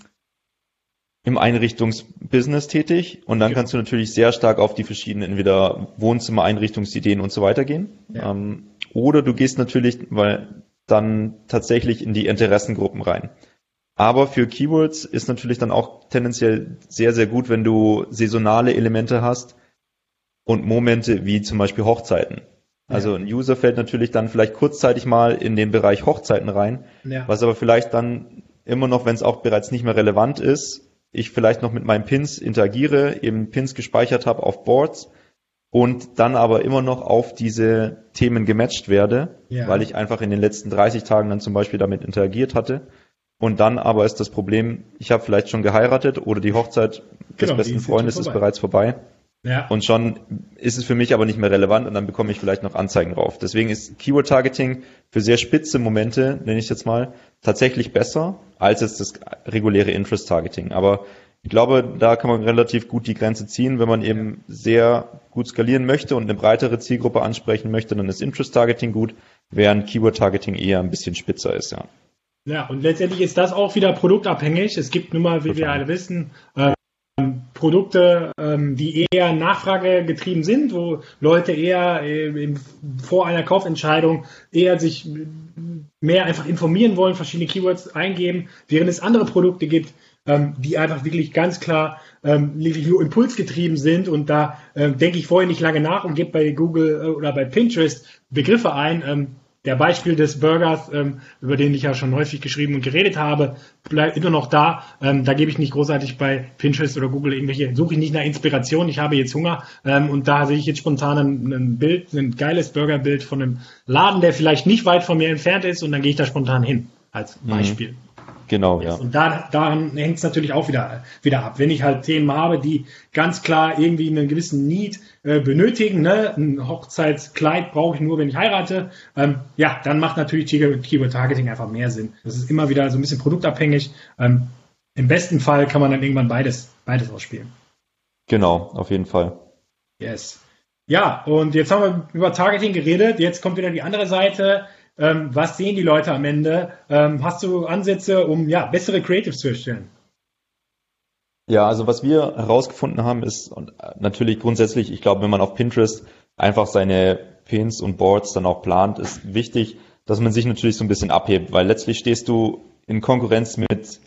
im Einrichtungsbusiness tätig und dann ja. kannst du natürlich sehr stark auf die verschiedenen entweder Wohnzimmer, Einrichtungsideen und so weiter gehen. Ja. Ähm, oder du gehst natürlich, weil dann tatsächlich in die Interessengruppen rein. Aber für Keywords ist natürlich dann auch tendenziell sehr, sehr gut, wenn du saisonale Elemente hast und Momente wie zum Beispiel Hochzeiten. Also ein User fällt natürlich dann vielleicht kurzzeitig mal in den Bereich Hochzeiten rein, ja. was aber vielleicht dann immer noch, wenn es auch bereits nicht mehr relevant ist, ich vielleicht noch mit meinen Pins interagiere, eben Pins gespeichert habe auf Boards und dann aber immer noch auf diese Themen gematcht werde, ja. weil ich einfach in den letzten 30 Tagen dann zum Beispiel damit interagiert hatte. Und dann aber ist das Problem, ich habe vielleicht schon geheiratet oder die Hochzeit des genau, besten Freundes ist bereits vorbei. Ja. Und schon ist es für mich aber nicht mehr relevant und dann bekomme ich vielleicht noch Anzeigen drauf. Deswegen ist Keyword Targeting für sehr spitze Momente, nenne ich jetzt mal, tatsächlich besser als jetzt das reguläre Interest Targeting. Aber ich glaube, da kann man relativ gut die Grenze ziehen. Wenn man eben sehr gut skalieren möchte und eine breitere Zielgruppe ansprechen möchte, dann ist Interest Targeting gut, während Keyword Targeting eher ein bisschen spitzer ist, ja. Ja, und letztendlich ist das auch wieder produktabhängig. Es gibt nun mal, wie wir alle wissen, äh, Produkte, ähm, die eher nachfragegetrieben sind, wo Leute eher äh, vor einer Kaufentscheidung eher sich mehr einfach informieren wollen, verschiedene Keywords eingeben, während es andere Produkte gibt, ähm, die einfach wirklich ganz klar ähm, nur impulsgetrieben sind und da äh, denke ich vorher nicht lange nach und gebe bei Google äh, oder bei Pinterest Begriffe ein, ähm, der Beispiel des Burgers, ähm, über den ich ja schon häufig geschrieben und geredet habe, bleibt immer noch da. Ähm, da gebe ich nicht großartig bei Pinterest oder Google irgendwelche, suche ich nicht nach Inspiration, ich habe jetzt Hunger ähm, und da sehe ich jetzt spontan ein, ein Bild, ein geiles Burgerbild von einem Laden, der vielleicht nicht weit von mir entfernt ist und dann gehe ich da spontan hin, als mhm. Beispiel. Mhm. Genau, ja. Und da, daran hängt es natürlich auch wieder, wieder ab. Wenn ich halt Themen habe, die ganz klar irgendwie einen gewissen Need äh, benötigen, ne? ein Hochzeitskleid brauche ich nur, wenn ich heirate, ähm, ja, dann macht natürlich Keyword Targeting einfach mehr Sinn. Das ist immer wieder so ein bisschen produktabhängig. Ähm, Im besten Fall kann man dann irgendwann beides, beides ausspielen. Genau, auf jeden Fall. Yes. Ja, und jetzt haben wir über Targeting geredet. Jetzt kommt wieder die andere Seite. Ähm, was sehen die Leute am Ende? Ähm, hast du Ansätze, um ja, bessere Creatives zu erstellen? Ja, also was wir herausgefunden haben, ist und natürlich grundsätzlich, ich glaube, wenn man auf Pinterest einfach seine Pins und Boards dann auch plant, ist wichtig, dass man sich natürlich so ein bisschen abhebt, weil letztlich stehst du in Konkurrenz mit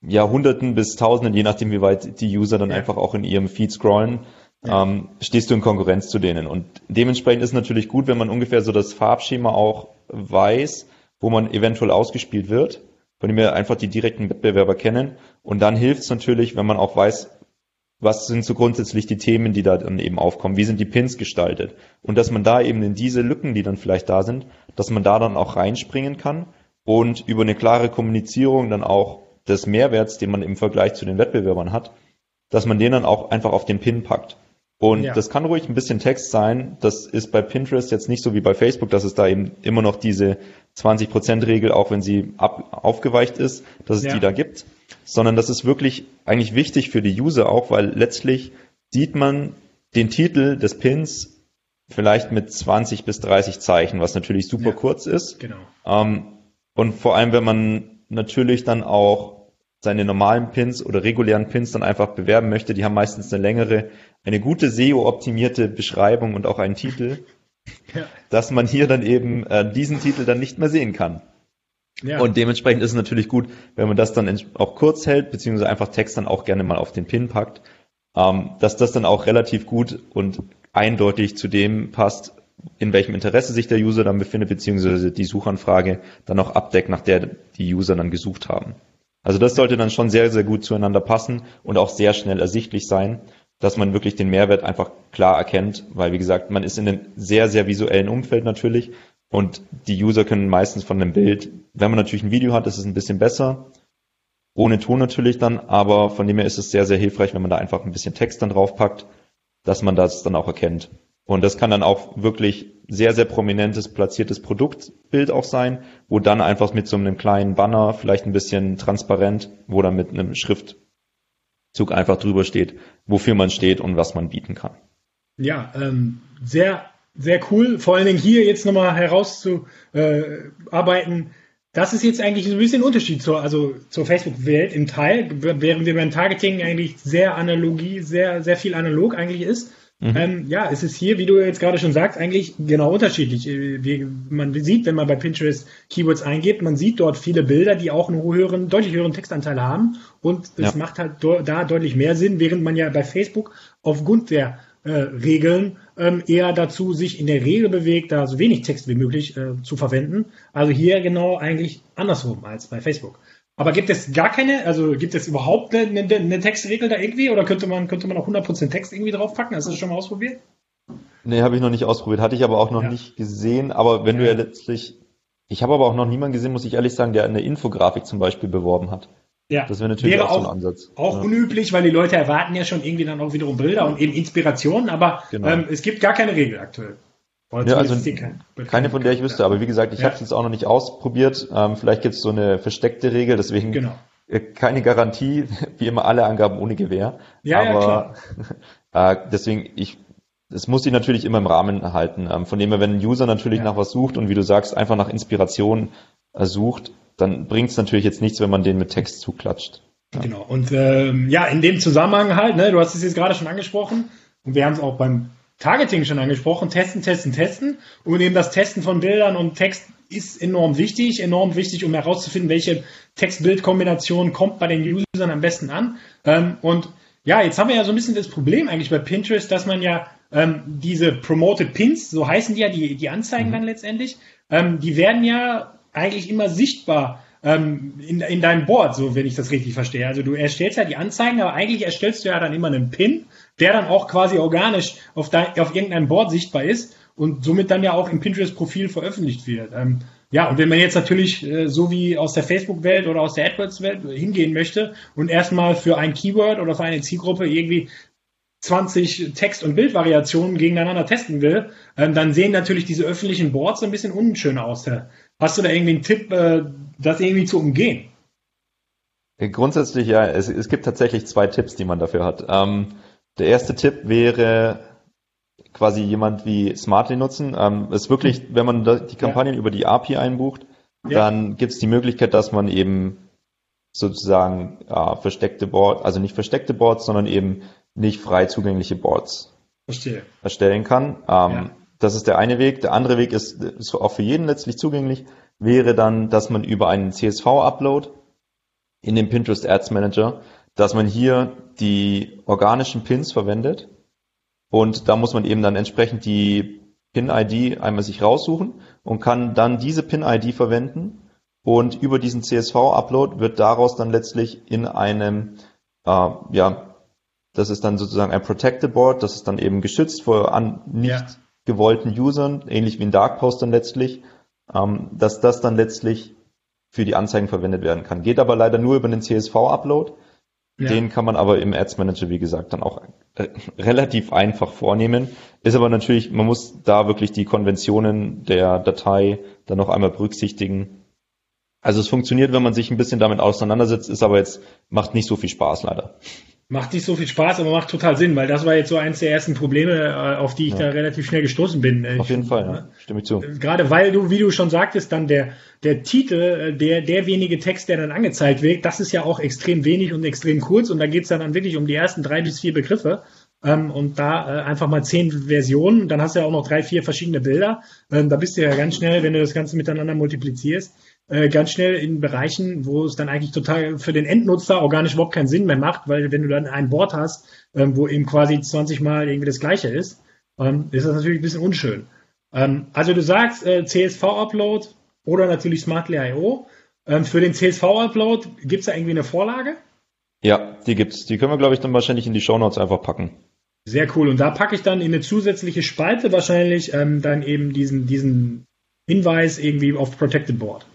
ja, Hunderten bis Tausenden, je nachdem, wie weit die User dann ja. einfach auch in ihrem Feed scrollen, ja. ähm, stehst du in Konkurrenz zu denen. Und dementsprechend ist es natürlich gut, wenn man ungefähr so das Farbschema auch weiß, wo man eventuell ausgespielt wird, von dem wir einfach die direkten Wettbewerber kennen. Und dann hilft es natürlich, wenn man auch weiß, was sind so grundsätzlich die Themen, die da dann eben aufkommen, wie sind die Pins gestaltet. Und dass man da eben in diese Lücken, die dann vielleicht da sind, dass man da dann auch reinspringen kann und über eine klare Kommunizierung dann auch des Mehrwerts, den man im Vergleich zu den Wettbewerbern hat, dass man den dann auch einfach auf den Pin packt. Und ja. das kann ruhig ein bisschen Text sein. Das ist bei Pinterest jetzt nicht so wie bei Facebook, dass es da eben immer noch diese 20%-Regel, auch wenn sie ab, aufgeweicht ist, dass es ja. die da gibt. Sondern das ist wirklich eigentlich wichtig für die User auch, weil letztlich sieht man den Titel des Pins vielleicht mit 20 bis 30 Zeichen, was natürlich super ja. kurz ist. Genau. Ähm, und vor allem, wenn man natürlich dann auch seine normalen Pins oder regulären Pins dann einfach bewerben möchte, die haben meistens eine längere, eine gute SEO-optimierte Beschreibung und auch einen Titel, ja. dass man hier dann eben äh, diesen Titel dann nicht mehr sehen kann. Ja. Und dementsprechend ist es natürlich gut, wenn man das dann auch kurz hält, beziehungsweise einfach Text dann auch gerne mal auf den Pin packt, ähm, dass das dann auch relativ gut und eindeutig zu dem passt, in welchem Interesse sich der User dann befindet, beziehungsweise die Suchanfrage dann auch abdeckt, nach der die User dann gesucht haben. Also das sollte dann schon sehr, sehr gut zueinander passen und auch sehr schnell ersichtlich sein, dass man wirklich den Mehrwert einfach klar erkennt, weil wie gesagt, man ist in einem sehr, sehr visuellen Umfeld natürlich und die User können meistens von dem Bild, wenn man natürlich ein Video hat, ist es ein bisschen besser, ohne Ton natürlich dann, aber von dem her ist es sehr, sehr hilfreich, wenn man da einfach ein bisschen Text dann draufpackt, dass man das dann auch erkennt. Und das kann dann auch wirklich sehr, sehr prominentes, platziertes Produktbild auch sein, wo dann einfach mit so einem kleinen Banner, vielleicht ein bisschen transparent, wo dann mit einem Schriftzug einfach drüber steht, wofür man steht und was man bieten kann. Ja, ähm, sehr, sehr cool. Vor allen Dingen hier jetzt nochmal herauszuarbeiten, das ist jetzt eigentlich ein bisschen Unterschied zur, also zur Facebook-Welt im Teil, während wir beim Targeting eigentlich sehr Analogie, sehr, sehr viel analog eigentlich ist Mhm. Ähm, ja, es ist hier, wie du jetzt gerade schon sagst, eigentlich genau unterschiedlich. Äh, wie man sieht, wenn man bei Pinterest Keywords eingibt, man sieht dort viele Bilder, die auch einen höheren, deutlich höheren Textanteil haben und es ja. macht halt da deutlich mehr Sinn, während man ja bei Facebook aufgrund der äh, Regeln ähm, eher dazu sich in der Regel bewegt, da so wenig Text wie möglich äh, zu verwenden. Also hier genau eigentlich andersrum als bei Facebook. Aber gibt es gar keine, also gibt es überhaupt eine, eine, Textregel da irgendwie oder könnte man, könnte man auch 100% Text irgendwie draufpacken? Hast du das schon mal ausprobiert? Nee, habe ich noch nicht ausprobiert, hatte ich aber auch noch ja. nicht gesehen. Aber wenn ja. du ja letztlich, ich habe aber auch noch niemanden gesehen, muss ich ehrlich sagen, der eine Infografik zum Beispiel beworben hat. Ja, das wäre natürlich wäre auch, so ein Ansatz. Auch ja. unüblich, weil die Leute erwarten ja schon irgendwie dann auch wiederum Bilder und eben Inspirationen, aber genau. ähm, es gibt gar keine Regel aktuell. Ja, also keine von der ich wüsste, aber wie gesagt, ich ja. habe es jetzt auch noch nicht ausprobiert. Ähm, vielleicht gibt es so eine versteckte Regel, deswegen genau. Äh, keine Garantie, wie immer alle Angaben ohne Gewähr. Ja, aber ja, äh, deswegen, ich, das muss sich natürlich immer im Rahmen halten. Ähm, von dem her, wenn ein User natürlich ja. nach was sucht und wie du sagst, einfach nach Inspiration äh, sucht, dann bringt es natürlich jetzt nichts, wenn man den mit Text zuklatscht. Ja. Genau. Und ähm, ja, in dem Zusammenhang halt, ne, du hast es jetzt gerade schon angesprochen und wir haben es auch beim Targeting schon angesprochen, testen, testen, testen. Und eben das Testen von Bildern und Text ist enorm wichtig, enorm wichtig, um herauszufinden, welche Text-Bild-Kombination kommt bei den Usern am besten an. Ähm, und ja, jetzt haben wir ja so ein bisschen das Problem eigentlich bei Pinterest, dass man ja ähm, diese Promoted Pins, so heißen die ja, die, die Anzeigen mhm. dann letztendlich, ähm, die werden ja eigentlich immer sichtbar in, in deinem Board, so wenn ich das richtig verstehe. Also du erstellst ja die Anzeigen, aber eigentlich erstellst du ja dann immer einen Pin, der dann auch quasi organisch auf, dein, auf irgendeinem Board sichtbar ist und somit dann ja auch im Pinterest-Profil veröffentlicht wird. Ähm, ja, und wenn man jetzt natürlich äh, so wie aus der Facebook-Welt oder aus der AdWords-Welt hingehen möchte und erstmal für ein Keyword oder für eine Zielgruppe irgendwie 20 Text- und Bildvariationen gegeneinander testen will, ähm, dann sehen natürlich diese öffentlichen Boards ein bisschen unschöner aus. Hast du da irgendwie einen Tipp, äh, das irgendwie zu umgehen? Grundsätzlich ja, es, es gibt tatsächlich zwei Tipps, die man dafür hat. Ähm, der erste Tipp wäre quasi jemand wie Smartly nutzen. Ähm, ist wirklich, wenn man die Kampagnen ja. über die API einbucht, ja. dann gibt es die Möglichkeit, dass man eben sozusagen ja, versteckte Boards, also nicht versteckte Boards, sondern eben nicht frei zugängliche Boards Verstehe. erstellen kann. Ähm, Das ist der eine Weg. Der andere Weg ist, ist auch für jeden letztlich zugänglich, wäre dann, dass man über einen CSV-Upload in den Pinterest Ads Manager, dass man hier die organischen Pins verwendet und da muss man eben dann entsprechend die Pin-ID einmal sich raussuchen und kann dann diese Pin-ID verwenden und über diesen CSV-Upload wird daraus dann letztlich in einem, äh, ja, das ist dann sozusagen ein Protected Board, das ist dann eben geschützt vor an nicht ja. gewollten Usern, ähnlich wie ein Dark Post dann letztlich, ähm, dass das dann letztlich für die Anzeigen verwendet werden kann. Geht aber leider nur über den CSV-Upload. Ja. Den kann man aber im Ads Manager, wie gesagt, dann auch äh, relativ einfach vornehmen. Ist aber natürlich, man muss da wirklich die Konventionen der Datei dann noch einmal berücksichtigen. Also es funktioniert, wenn man sich ein bisschen damit auseinandersetzt, ist aber jetzt, macht nicht so viel Spaß leider. Macht nicht so viel Spaß, aber macht total Sinn, weil das war jetzt so eins der ersten Probleme, äh, auf die ich ja. da relativ schnell gestoßen bin. Auf jeden Fall, ja. stimme ich zu. Gerade weil du, wie du schon sagtest, dann der, der Titel, äh, der, der wenige Text, der dann angezeigt wird, das ist ja auch extrem wenig und extrem kurz und da geht's dann, dann wirklich um die ersten drei bis vier Begriffe. Ähm, und da äh, einfach mal zehn Versionen, dann hast du ja auch noch drei, vier verschiedene Bilder. Ähm, da bist du ja ganz schnell, wenn du das Ganze miteinander multiplizierst, äh, ganz schnell in Bereichen, wo es dann eigentlich total für den Endnutzer organisch überhaupt keinen Sinn mehr macht, weil wenn du dann ein Board hast, ähm, wo eben quasi 20 Mal irgendwie das gleiche ist, ähm, ist das natürlich ein bisschen unschön. Ähm, also du sagst äh, CSV-Upload oder natürlich Smartly.io. Ähm, für den CSV-Upload gibt es da irgendwie eine Vorlage? Ja, die gibt's. Die können wir, glaube ich, dann wahrscheinlich in die Shownotes einfach packen. Sehr cool. Und da packe ich dann in eine zusätzliche Spalte wahrscheinlich ähm, dann eben diesen, diesen Hinweis irgendwie auf Protected Board.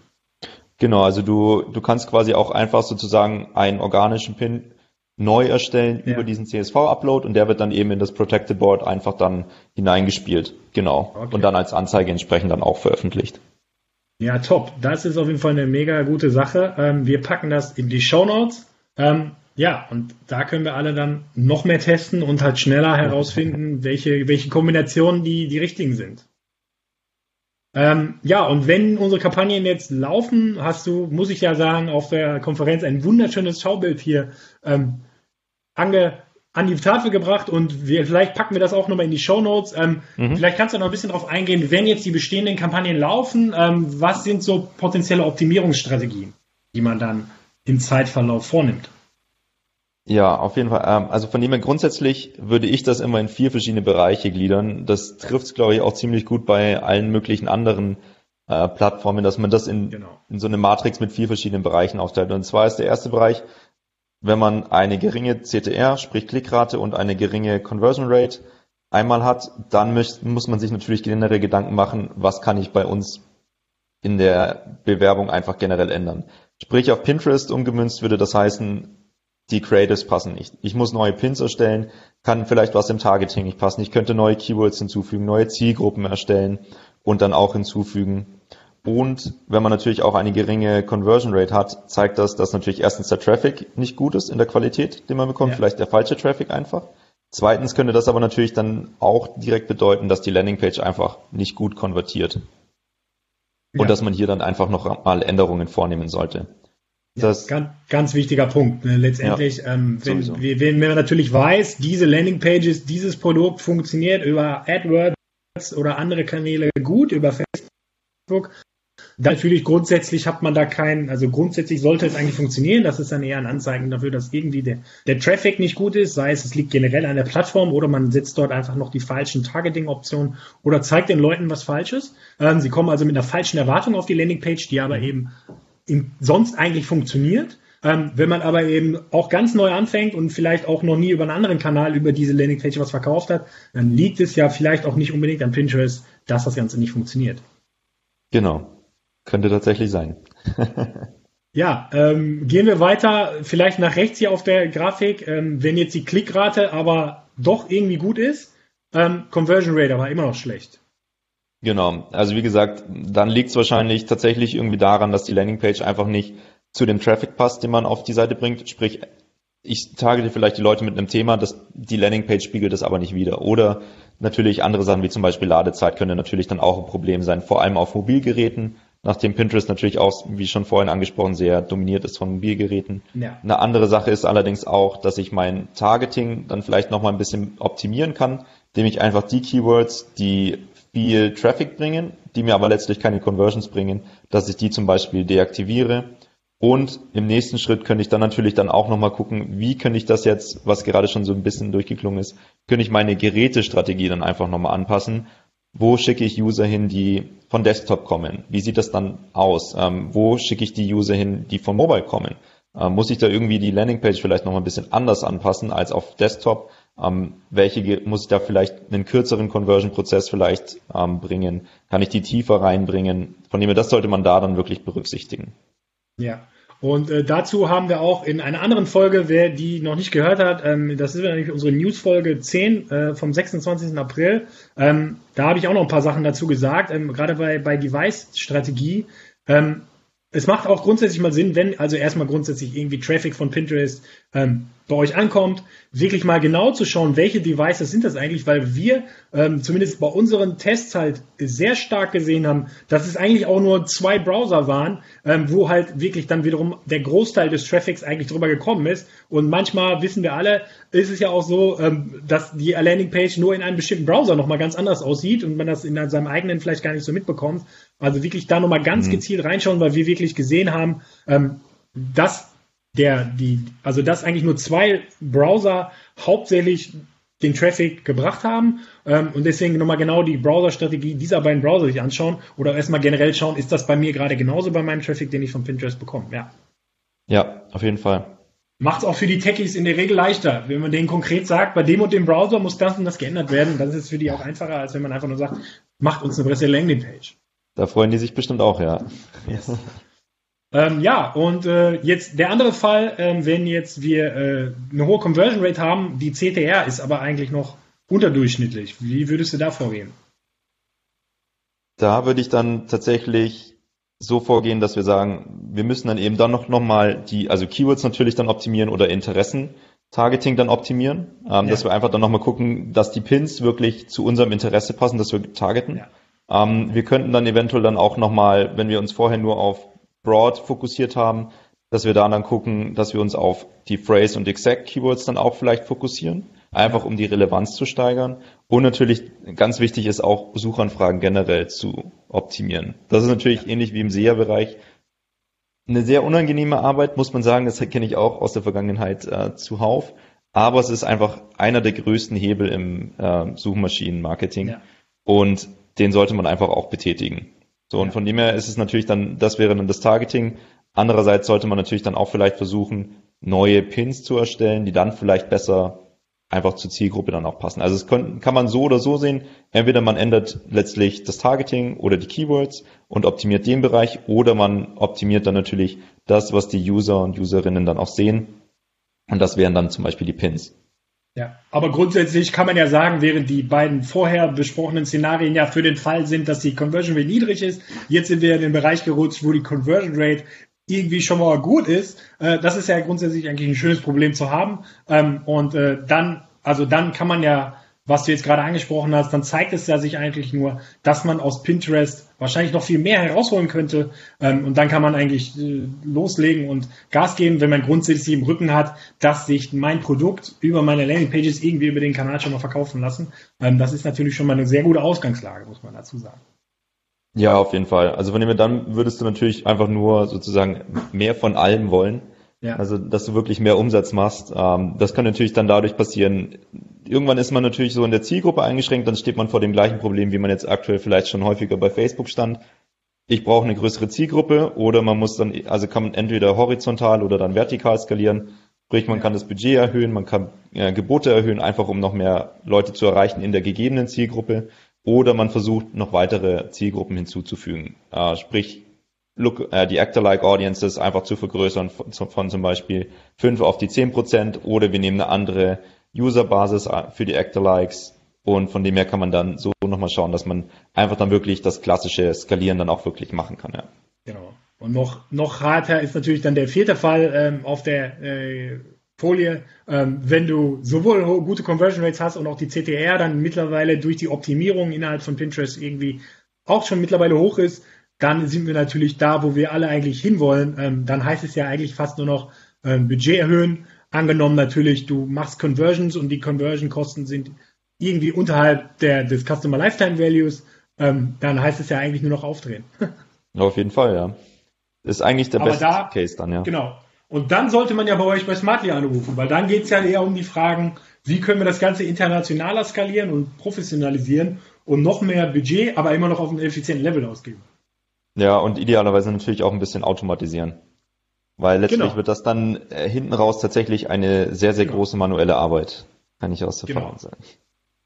Genau, also du, du kannst quasi auch einfach sozusagen einen organischen Pin neu erstellen ja. über diesen CSV-Upload und der wird dann eben in das Protected Board einfach dann hineingespielt. Genau. Okay. Und dann als Anzeige entsprechend dann auch veröffentlicht. Ja, top. Das ist auf jeden Fall eine mega gute Sache. Ähm, wir packen das in die Show Notes. Ähm, ja, und da können wir alle dann noch mehr testen und halt schneller herausfinden, welche, welche Kombinationen die, die richtigen sind. Ähm, ja, und wenn unsere Kampagnen jetzt laufen, hast du, muss ich ja sagen, auf der Konferenz ein wunderschönes Schaubild hier ähm, ange, an die Tafel gebracht und wir, vielleicht packen wir das auch nochmal in die Show Notes. Ähm, mhm. Vielleicht kannst du noch ein bisschen darauf eingehen, wenn jetzt die bestehenden Kampagnen laufen, ähm, was sind so potenzielle Optimierungsstrategien, die man dann im Zeitverlauf vornimmt? Ja, auf jeden Fall. Ähm, also von dem her grundsätzlich würde ich das immer in vier verschiedene Bereiche gliedern. Das trifft es, glaube ich, auch ziemlich gut bei allen möglichen anderen äh, Plattformen, dass man das in, genau. in so eine Matrix mit vier verschiedenen Bereichen aufteilt. Und zwar ist der erste Bereich, wenn man eine geringe CTR, sprich Klickrate und eine geringe Conversion Rate einmal hat, dann muss, muss man sich natürlich generell Gedanken machen, was kann ich bei uns in der Bewerbung einfach generell ändern. Sprich auf Pinterest umgemünzt würde das heißen, die Creatives passen nicht. Ich muss neue Pins erstellen, kann vielleicht was im Targeting nicht passen. Ich könnte neue Keywords hinzufügen, neue Zielgruppen erstellen und dann auch hinzufügen. Und wenn man natürlich auch eine geringe Conversion Rate hat, zeigt das, dass natürlich erstens der Traffic nicht gut ist in der Qualität, den man bekommt, ja. vielleicht der falsche Traffic einfach. Zweitens könnte das aber natürlich dann auch direkt bedeuten, dass die Landingpage einfach nicht gut konvertiert. Und ja. dass man hier dann einfach noch mal Änderungen vornehmen sollte. Das ganz, ganz wichtiger Punkt. Ne? Letztendlich, ja, ähm, wenn, wenn, wenn man natürlich weiß, diese Landingpages, dieses Produkt funktioniert über AdWords oder andere Kanäle gut, über Facebook, dann natürlich grundsätzlich hat man da keinen, also grundsätzlich sollte es eigentlich funktionieren. Das ist dann eher ein Anzeigen dafür, dass irgendwie der, der Traffic nicht gut ist, sei es, es liegt generell an der Plattform oder man setzt dort einfach noch die falschen Targeting-Optionen oder zeigt den Leuten was Falsches. Ähm, sie kommen also mit einer falschen Erwartung auf die Landingpage, die aber eben in, sonst eigentlich funktioniert. Ähm, wenn man aber eben auch ganz neu anfängt und vielleicht auch noch nie über einen anderen Kanal über diese Landingpage was verkauft hat, dann liegt es ja vielleicht auch nicht unbedingt an Pinterest, dass das Ganze nicht funktioniert. Genau. Könnte tatsächlich sein. ja, ähm, gehen wir weiter, vielleicht nach rechts hier auf der Grafik. Ähm, wenn jetzt die Klickrate aber doch irgendwie gut ist, ähm, Conversion Rate aber immer noch schlecht. Genau, also wie gesagt, dann liegt es wahrscheinlich tatsächlich irgendwie daran, dass die Landingpage einfach nicht zu dem Traffic passt, den man auf die Seite bringt. Sprich, ich targete vielleicht die Leute mit einem Thema, das, die Landingpage spiegelt das aber nicht wieder. Oder natürlich andere Sachen wie zum Beispiel Ladezeit können natürlich dann auch ein Problem sein, vor allem auf Mobilgeräten, nachdem Pinterest natürlich auch, wie schon vorhin angesprochen, sehr dominiert ist von Mobilgeräten. Ja. Eine andere Sache ist allerdings auch, dass ich mein Targeting dann vielleicht nochmal ein bisschen optimieren kann, indem ich einfach die Keywords, die viel Traffic bringen, die mir aber letztlich keine Conversions bringen, dass ich die zum Beispiel deaktiviere. Und im nächsten Schritt könnte ich dann natürlich dann auch nochmal gucken, wie könnte ich das jetzt, was gerade schon so ein bisschen durchgeklungen ist, könnte ich meine Gerätestrategie dann einfach nochmal anpassen. Wo schicke ich User hin, die von Desktop kommen? Wie sieht das dann aus? Ähm, wo schicke ich die User hin, die von Mobile kommen? Ähm, muss ich da irgendwie die Landingpage vielleicht nochmal ein bisschen anders anpassen als auf Desktop? Ähm, welche muss ich da vielleicht einen kürzeren Conversion-Prozess vielleicht ähm, bringen? Kann ich die tiefer reinbringen? Von dem her, das sollte man da dann wirklich berücksichtigen. Ja. Und äh, dazu haben wir auch in einer anderen Folge, wer die noch nicht gehört hat, ähm, das ist nämlich unsere News-Folge 10 äh, vom 26. April. Ähm, da habe ich auch noch ein paar Sachen dazu gesagt, ähm, gerade bei, bei Device-Strategie. Ähm, es macht auch grundsätzlich mal Sinn, wenn also erstmal grundsätzlich irgendwie Traffic von Pinterest ähm, bei euch ankommt, wirklich mal genau zu schauen, welche Devices sind das eigentlich, weil wir ähm, zumindest bei unseren Tests halt sehr stark gesehen haben, dass es eigentlich auch nur zwei Browser waren, ähm, wo halt wirklich dann wiederum der Großteil des Traffics eigentlich drüber gekommen ist. Und manchmal wissen wir alle, ist es ja auch so, ähm, dass die Landingpage nur in einem bestimmten Browser nochmal ganz anders aussieht und man das in seinem eigenen vielleicht gar nicht so mitbekommt. Also wirklich da nochmal ganz mhm. gezielt reinschauen, weil wir wirklich gesehen haben, ähm, dass der, die, also dass eigentlich nur zwei Browser hauptsächlich den Traffic gebracht haben ähm, und deswegen nochmal genau die Browser-Strategie dieser beiden Browser sich anschauen oder erstmal generell schauen, ist das bei mir gerade genauso bei meinem Traffic, den ich von Pinterest bekomme. Ja. Ja, auf jeden Fall. Macht es auch für die Techies in der Regel leichter, wenn man denen konkret sagt, bei dem und dem Browser muss das und das geändert werden. Das ist für die auch einfacher, als wenn man einfach nur sagt, macht uns eine bessere Landingpage. Da freuen die sich bestimmt auch, ja. Yes. Ähm, ja, und äh, jetzt der andere Fall, ähm, wenn jetzt wir äh, eine hohe Conversion Rate haben, die CTR ist aber eigentlich noch unterdurchschnittlich. Wie würdest du da vorgehen? Da würde ich dann tatsächlich so vorgehen, dass wir sagen, wir müssen dann eben dann noch, noch mal die, also Keywords natürlich dann optimieren oder Interessen Targeting dann optimieren, ähm, ja. dass wir einfach dann nochmal gucken, dass die Pins wirklich zu unserem Interesse passen, dass wir targeten. Ja. Ähm, wir könnten dann eventuell dann auch nochmal, wenn wir uns vorher nur auf broad fokussiert haben, dass wir da dann gucken, dass wir uns auf die Phrase und Exact Keywords dann auch vielleicht fokussieren, einfach um die Relevanz zu steigern. Und natürlich ganz wichtig ist auch Suchanfragen generell zu optimieren. Das ist natürlich ähnlich wie im SEA-Bereich eine sehr unangenehme Arbeit, muss man sagen. Das kenne ich auch aus der Vergangenheit äh, zuhauf. Aber es ist einfach einer der größten Hebel im äh, Suchmaschinenmarketing. Ja. Und den sollte man einfach auch betätigen. So, und von dem her ist es natürlich dann, das wäre dann das Targeting. Andererseits sollte man natürlich dann auch vielleicht versuchen, neue Pins zu erstellen, die dann vielleicht besser einfach zur Zielgruppe dann auch passen. Also es kann, kann man so oder so sehen. Entweder man ändert letztlich das Targeting oder die Keywords und optimiert den Bereich oder man optimiert dann natürlich das, was die User und Userinnen dann auch sehen. Und das wären dann zum Beispiel die Pins. Ja, aber grundsätzlich kann man ja sagen, während die beiden vorher besprochenen Szenarien ja für den Fall sind, dass die Conversion Rate niedrig ist, jetzt sind wir in den Bereich gerutscht, wo die Conversion Rate irgendwie schon mal gut ist. Äh, das ist ja grundsätzlich eigentlich ein schönes Problem zu haben. Ähm, und äh, dann, also dann kann man ja was du jetzt gerade angesprochen hast, dann zeigt es ja sich eigentlich nur, dass man aus Pinterest wahrscheinlich noch viel mehr herausholen könnte. Ähm, und dann kann man eigentlich äh, loslegen und Gas geben, wenn man grundsätzlich im Rücken hat, dass sich mein Produkt über meine Landingpages irgendwie über den Kanal schon mal verkaufen lassen. Ähm, das ist natürlich schon mal eine sehr gute Ausgangslage, muss man dazu sagen. Ja, auf jeden Fall. Also von dem her dann würdest du natürlich einfach nur sozusagen mehr von allem wollen. Ja. Also, dass du wirklich mehr Umsatz machst. Ähm, das kann natürlich dann dadurch passieren, irgendwann ist man natürlich so in der Zielgruppe eingeschränkt, dann steht man vor dem gleichen Problem, wie man jetzt aktuell vielleicht schon häufiger bei Facebook stand. Ich brauche eine größere Zielgruppe oder man muss dann, also kann man entweder horizontal oder dann vertikal skalieren. Sprich, man kann das Budget erhöhen, man kann äh, Gebote erhöhen, einfach um noch mehr Leute zu erreichen in der gegebenen Zielgruppe. Oder man versucht, noch weitere Zielgruppen hinzuzufügen. Äh, sprich, look, äh, die Actor-like Audiences einfach zu vergrößern von, von zum Beispiel 5 auf die 10 Prozent oder wir nehmen eine andere Userbasis für die Actor-Likes und von dem her kann man dann so nochmal schauen, dass man einfach dann wirklich das klassische Skalieren dann auch wirklich machen kann. Ja. Genau. Und noch, noch harter ist natürlich dann der vierte Fall ähm, auf der äh, Folie, ähm, wenn du sowohl gute Conversion Rates hast und auch die CTR dann mittlerweile durch die Optimierung innerhalb von Pinterest irgendwie auch schon mittlerweile hoch ist, dann sind wir natürlich da, wo wir alle eigentlich hinwollen. Ähm, dann heißt es ja eigentlich fast nur noch ähm, Budget erhöhen, Angenommen natürlich, du machst Conversions und die Conversion-Kosten sind irgendwie unterhalb der, des Customer Lifetime Values, ähm, dann heißt es ja eigentlich nur noch aufdrehen. Auf jeden Fall, ja. Ist eigentlich der Aber beste da- Case dann, ja. Genau. Und dann sollte man ja bei euch bei Smartly anrufen, weil dann geht es ja eher um die Fragen, wie können wir das Ganze internationaler skalieren und professionalisieren und noch mehr Budget, aber immer noch auf einem effizienten Level ausgeben. Ja, und idealerweise natürlich auch ein bisschen automatisieren. Weil letztlich Genau. wird das dann äh, hinten raus tatsächlich eine sehr, sehr Genau. große manuelle Arbeit. Kann ich aus Genau. Erfahrung sagen.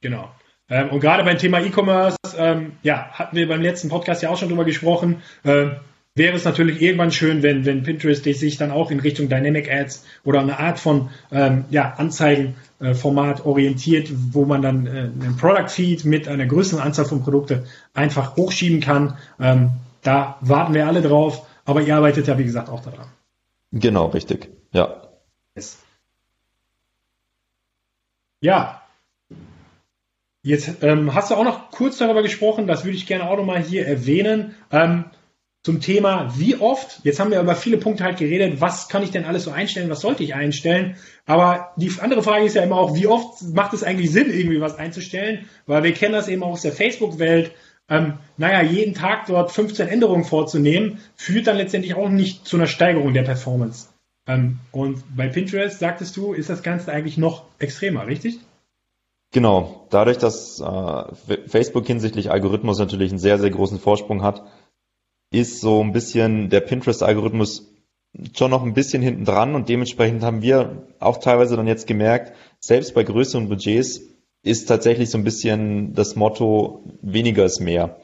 Genau. Ähm, und gerade beim Thema E-Commerce, ähm, ja, hatten wir beim letzten Podcast ja auch schon drüber gesprochen. Ähm, wäre es natürlich irgendwann schön, wenn, wenn Pinterest sich dann auch in Richtung Dynamic Ads oder eine Art von ähm, ja, Anzeigenformat orientiert, wo man dann äh, einen Product Feed mit einer größeren Anzahl von Produkten einfach hochschieben kann. Ähm, da warten wir alle drauf, aber ihr arbeitet ja wie gesagt auch daran. Genau, richtig. Ja. Ja. Jetzt ähm, hast du auch noch kurz darüber gesprochen, das würde ich gerne auch nochmal hier erwähnen, ähm, zum Thema, wie oft, jetzt haben wir über viele Punkte halt geredet, was kann ich denn alles so einstellen, was sollte ich einstellen, aber die andere Frage ist ja immer auch, wie oft macht es eigentlich Sinn, irgendwie was einzustellen, weil wir kennen das eben auch aus der Facebook-Welt, ähm, naja, jeden Tag dort 15 Änderungen vorzunehmen, führt dann letztendlich auch nicht zu einer Steigerung der Performance. Ähm, und bei Pinterest, sagtest du, ist das Ganze eigentlich noch extremer, richtig? Genau. Dadurch, dass äh, Facebook hinsichtlich Algorithmus natürlich einen sehr, sehr großen Vorsprung hat, ist so ein bisschen der Pinterest-Algorithmus schon noch ein bisschen hinten dran und dementsprechend haben wir auch teilweise dann jetzt gemerkt, selbst bei größeren Budgets ist tatsächlich so ein bisschen das Motto, weniger ist mehr.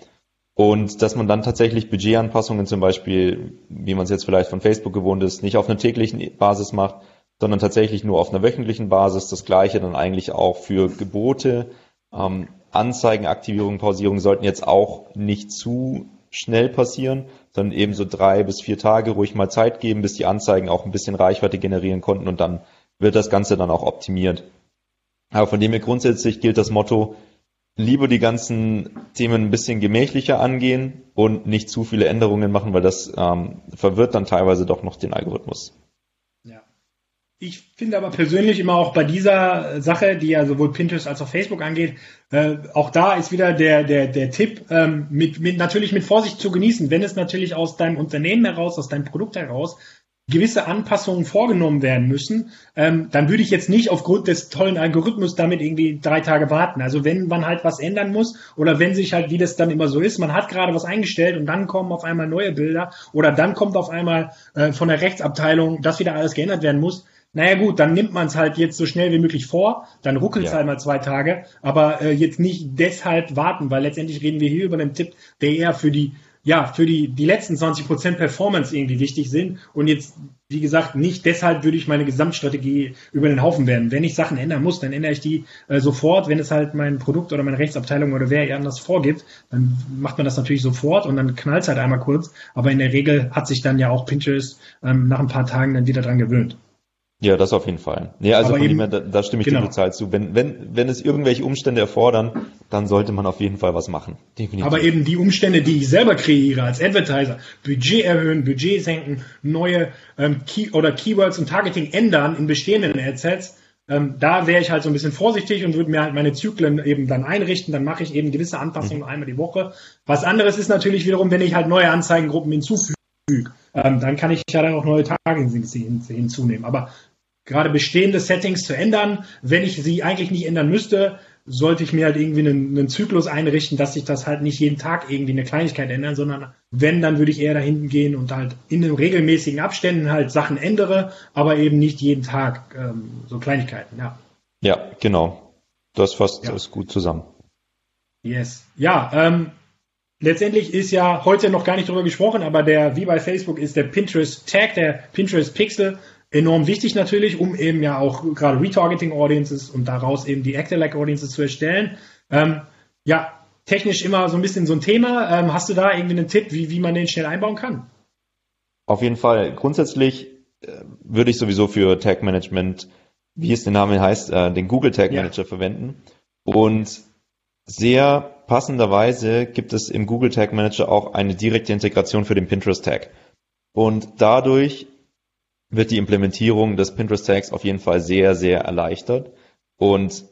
Und dass man dann tatsächlich Budgetanpassungen zum Beispiel, wie man es jetzt vielleicht von Facebook gewohnt ist, nicht auf einer täglichen Basis macht, sondern tatsächlich nur auf einer wöchentlichen Basis. Das gleiche dann eigentlich auch für Gebote. Ähm, Anzeigen, Aktivierung, Pausierung sollten jetzt auch nicht zu schnell passieren, sondern eben so drei bis vier Tage ruhig mal Zeit geben, bis die Anzeigen auch ein bisschen Reichweite generieren konnten und dann wird das Ganze dann auch optimiert. Aber von dem her grundsätzlich gilt das Motto, lieber die ganzen Themen ein bisschen gemächlicher angehen und nicht zu viele Änderungen machen, weil das ähm, verwirrt dann teilweise doch noch den Algorithmus. Ja. Ich finde aber persönlich immer auch bei dieser Sache, die ja sowohl Pinterest als auch Facebook angeht, äh, auch da ist wieder der, der, der Tipp, ähm, mit, mit, natürlich mit Vorsicht zu genießen. Wenn es natürlich aus deinem Unternehmen heraus, aus deinem Produkt heraus gewisse Anpassungen vorgenommen werden müssen, ähm, dann würde ich jetzt nicht aufgrund des tollen Algorithmus damit irgendwie drei Tage warten. Also wenn man halt was ändern muss oder wenn sich halt, wie das dann immer so ist, man hat gerade was eingestellt und dann kommen auf einmal neue Bilder oder dann kommt auf einmal äh, von der Rechtsabteilung, dass wieder alles geändert werden muss, naja gut, dann nimmt man es halt jetzt so schnell wie möglich vor, dann ruckelt es Ja. halt mal zwei Tage, aber äh, jetzt nicht deshalb warten, weil letztendlich reden wir hier über einen Tipp, der eher für die, ja, für die, die letzten 20% Performance irgendwie wichtig sind und jetzt, wie gesagt, nicht deshalb würde ich meine Gesamtstrategie über den Haufen werden. Wenn ich Sachen ändern muss, dann ändere ich die äh, sofort. Wenn es halt mein Produkt oder meine Rechtsabteilung oder wer anders vorgibt, dann macht man das natürlich sofort und dann knallt es halt einmal kurz. Aber in der Regel hat sich dann ja auch Pinterest ähm, nach ein paar Tagen dann wieder dran gewöhnt. Ja, das auf jeden Fall. Nee, also Aber von eben- dem her, da, da stimme ich genau. dir total zu. Wenn, wenn, wenn es irgendwelche Umstände erfordern, dann sollte man auf jeden Fall was machen. Definitiv. Aber eben die Umstände, die ich selber kreiere als Advertiser, Budget erhöhen, Budget senken, neue ähm, Key oder Keywords und Targeting ändern in bestehenden Adsets, ähm, da wäre ich halt so ein bisschen vorsichtig und würde mir halt meine Zyklen eben dann einrichten. Dann mache ich eben gewisse Anpassungen einmal die Woche. Was anderes ist natürlich wiederum, wenn ich halt neue Anzeigengruppen hinzufüge. Ähm, dann kann ich ja dann auch neue Targetings hin- hinzunehmen. Aber gerade bestehende Settings zu ändern, wenn ich sie eigentlich nicht ändern müsste, sollte ich mir halt irgendwie einen, einen Zyklus einrichten, dass sich das halt nicht jeden Tag irgendwie eine Kleinigkeit ändern, sondern wenn, dann würde ich eher dahin gehen und halt in den regelmäßigen Abständen halt Sachen ändere, aber eben nicht jeden Tag ähm, so Kleinigkeiten, ja. ja, genau. Das fasst Ja. das gut zusammen. Yes. Ja, ähm, letztendlich ist ja heute noch gar nicht drüber gesprochen, aber der, wie bei Facebook, ist der Pinterest Tag, der Pinterest Pixel enorm wichtig natürlich, um eben ja auch gerade Retargeting Audiences und daraus eben die Actor-like Audiences zu erstellen. Ähm, ja, technisch immer so ein bisschen so ein Thema. Ähm, hast du da irgendwie einen Tipp, wie, wie man den schnell einbauen kann? Auf jeden Fall. Grundsätzlich äh, würde ich sowieso für Tag Management, wie es der Name heißt, äh, den Google Tag Ja. Manager verwenden. Und sehr passenderweise gibt es im Google Tag Manager auch eine direkte Integration für den Pinterest Tag. Und dadurch wird die Implementierung des Pinterest Tags auf jeden Fall sehr, sehr erleichtert und